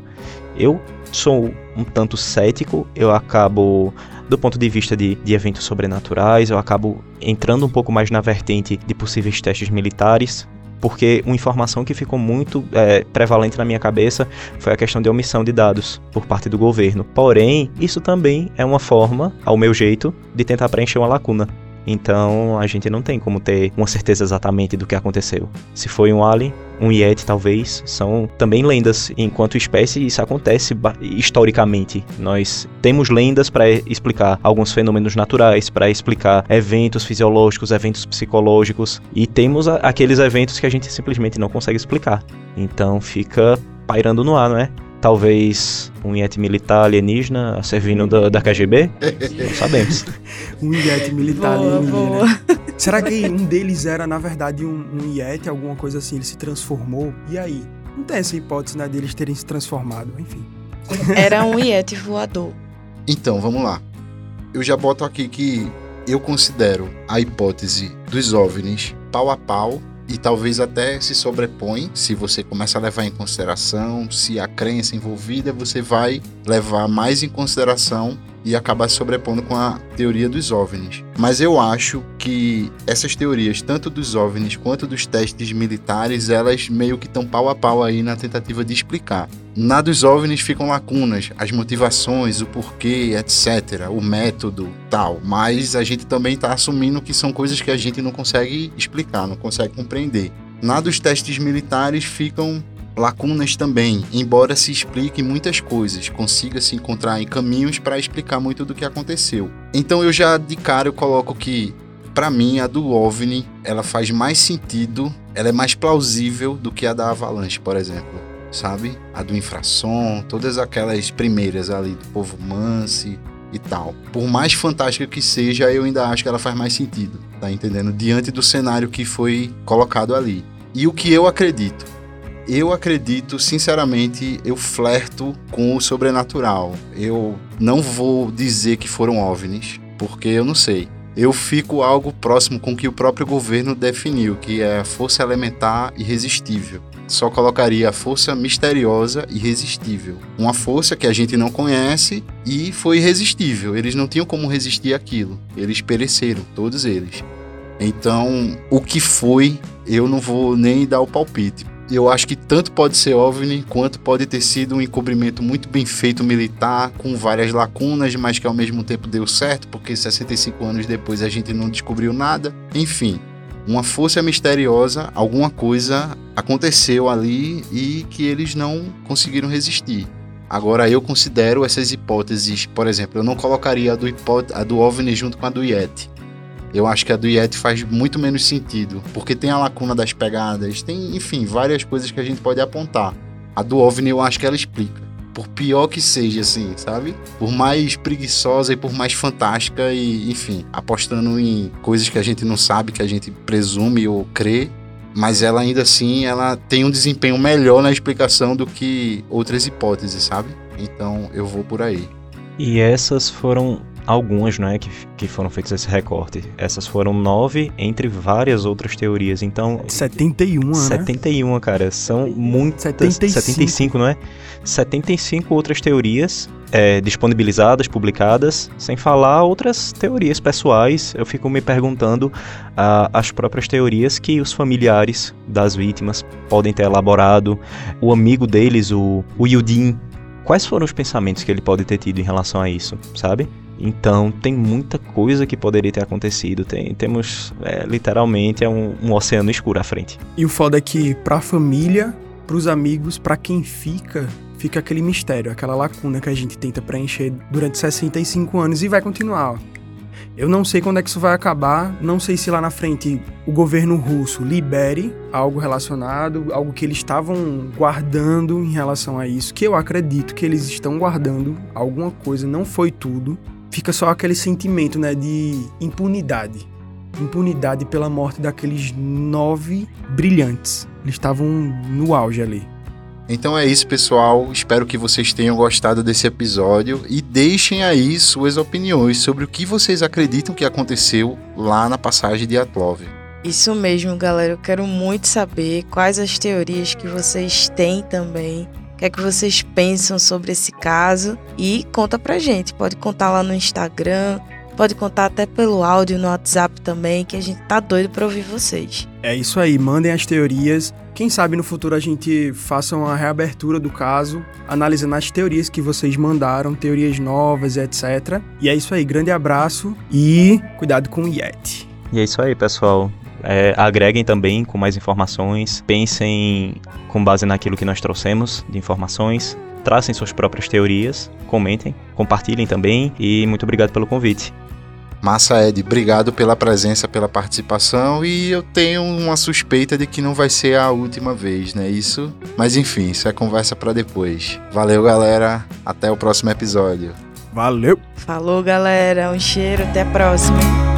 Eu sou um tanto cético, eu acabo, do ponto de vista de, de eventos sobrenaturais, eu acabo entrando um pouco mais na vertente de possíveis testes militares, porque uma informação que ficou muito é, prevalente na minha cabeça foi a questão de omissão de dados por parte do governo. Porém, isso também é uma forma, ao meu jeito, de tentar preencher uma lacuna. Então a gente não tem como ter uma certeza exatamente do que aconteceu. Se foi um alien, um Yeti talvez, são também lendas. Enquanto espécie, isso acontece historicamente. Nós temos lendas para explicar alguns fenômenos naturais, para explicar eventos fisiológicos, eventos psicológicos, e temos aqueles eventos que a gente simplesmente não consegue explicar. Então fica pairando no ar, não é? Talvez um iete militar alienígena servindo da, da KGB? Não [laughs] sabemos. um iete militar boa, alienígena. Boa. Será que um deles era, na verdade, um, um iete, alguma coisa assim? Ele se transformou? E aí? Não tem essa hipótese, né, deles terem se transformado, enfim. Era um iete voador. Então, vamos lá. Eu já boto aqui que eu considero a hipótese dos OVNIs pau a pau e talvez até se sobrepõe se você começa a levar em consideração se a crença envolvida você vai levar mais em consideração e acabar se sobrepondo com a teoria dos OVNIs. Mas eu acho que essas teorias, tanto dos OVNIs quanto dos testes militares, elas meio que estão pau a pau aí na tentativa de explicar. Na dos OVNIs ficam lacunas, as motivações, o porquê, etc., o método, tal. Mas a gente também está assumindo que são coisas que a gente não consegue explicar, não consegue compreender. Na dos testes militares ficam lacunas também, embora se explique muitas coisas, consiga se encontrar em caminhos para explicar muito do que aconteceu. Então eu já de cara eu coloco que para mim a do OVNI, ela faz mais sentido, ela é mais plausível do que a da Avalanche, por exemplo, sabe? A do Infrasom, todas aquelas primeiras ali do Povo Manse e tal. Por mais fantástica que seja, eu ainda acho que ela faz mais sentido, tá entendendo? Diante do cenário que foi colocado ali. E o que eu acredito, eu acredito, sinceramente, eu flerto com o sobrenatural. Eu não vou dizer que foram OVNIs, porque eu não sei. Eu fico algo próximo com o que o próprio governo definiu, que é força elementar irresistível, só colocaria a força misteriosa irresistível. Uma força que a gente não conhece e foi irresistível. Eles não tinham como resistir aquilo. Eles pereceram, todos eles. Então, o que foi, eu não vou nem dar o palpite. Eu acho que tanto pode ser OVNI, quanto pode ter sido um encobrimento muito bem feito militar, com várias lacunas, mas que ao mesmo tempo deu certo, porque 65 anos depois a gente não descobriu nada. Enfim, uma força misteriosa, alguma coisa aconteceu ali e que eles não conseguiram resistir. Agora eu considero essas hipóteses, por exemplo, eu não colocaria a do, a do OVNI junto com a do Yeti. Eu acho que a do Yeti faz muito menos sentido, porque tem a lacuna das pegadas, tem, enfim, várias coisas que a gente pode apontar. A do OVNI eu acho que ela explica. Por pior que seja, assim, sabe? Por mais preguiçosa e por mais fantástica e, enfim, apostando em coisas que a gente não sabe, que a gente presume ou crê, mas ela ainda assim, ela tem um desempenho melhor na explicação do que outras hipóteses, sabe? Então, eu vou por aí. E essas foram algumas, não é, que, que foram feitas esse recorte. Essas foram nove entre várias outras teorias. Então, 71, 71, né? cara, são muitas 75. 75, não é? 75 outras teorias é, disponibilizadas, publicadas, sem falar outras teorias pessoais. Eu fico me perguntando uh, as próprias teorias que os familiares das vítimas podem ter elaborado, o amigo deles, o, o Yudin, quais foram os pensamentos que ele pode ter tido em relação a isso, sabe? Então tem muita coisa que poderia ter acontecido. Tem, temos é, literalmente é um, um, oceano escuro à frente. E o foda é que pra família, pros amigos, para quem fica, fica aquele mistério, aquela lacuna que a gente tenta preencher durante 65 anos e vai continuar. Eu não sei quando é que isso vai acabar, não sei se lá na frente o governo russo libere algo relacionado, algo que eles estavam guardando em relação a isso, que eu acredito que eles estão guardando alguma coisa, não foi tudo. Fica só aquele sentimento, né, de impunidade. Impunidade pela morte daqueles nove brilhantes. Eles estavam no auge ali. Então é isso, pessoal. Espero que vocês tenham gostado desse episódio e deixem aí suas opiniões sobre o que vocês acreditam que aconteceu lá na passagem de Atlov. Isso mesmo, galera. Eu quero muito saber quais as teorias que vocês têm também. O que é que vocês pensam sobre esse caso? E conta pra gente. Pode contar lá no Instagram, pode contar até pelo áudio no WhatsApp também, que a gente tá doido pra ouvir vocês. É isso aí, mandem as teorias. Quem sabe no futuro a gente faça uma reabertura do caso, analisando as teorias que vocês mandaram, teorias novas, etc. E é isso aí, grande abraço e cuidado com o Yeti. E é isso aí, pessoal. É, agreguem também com mais informações, pensem com base naquilo que nós trouxemos de informações, tracem suas próprias teorias, comentem, compartilhem também e muito obrigado pelo convite. Massa Ed, obrigado pela presença, pela participação e eu tenho uma suspeita de que não vai ser a última vez, né? Isso, mas enfim, isso é conversa para depois. Valeu, galera. Até o próximo episódio. Valeu. Falou, galera. Um cheiro. Até a próxima.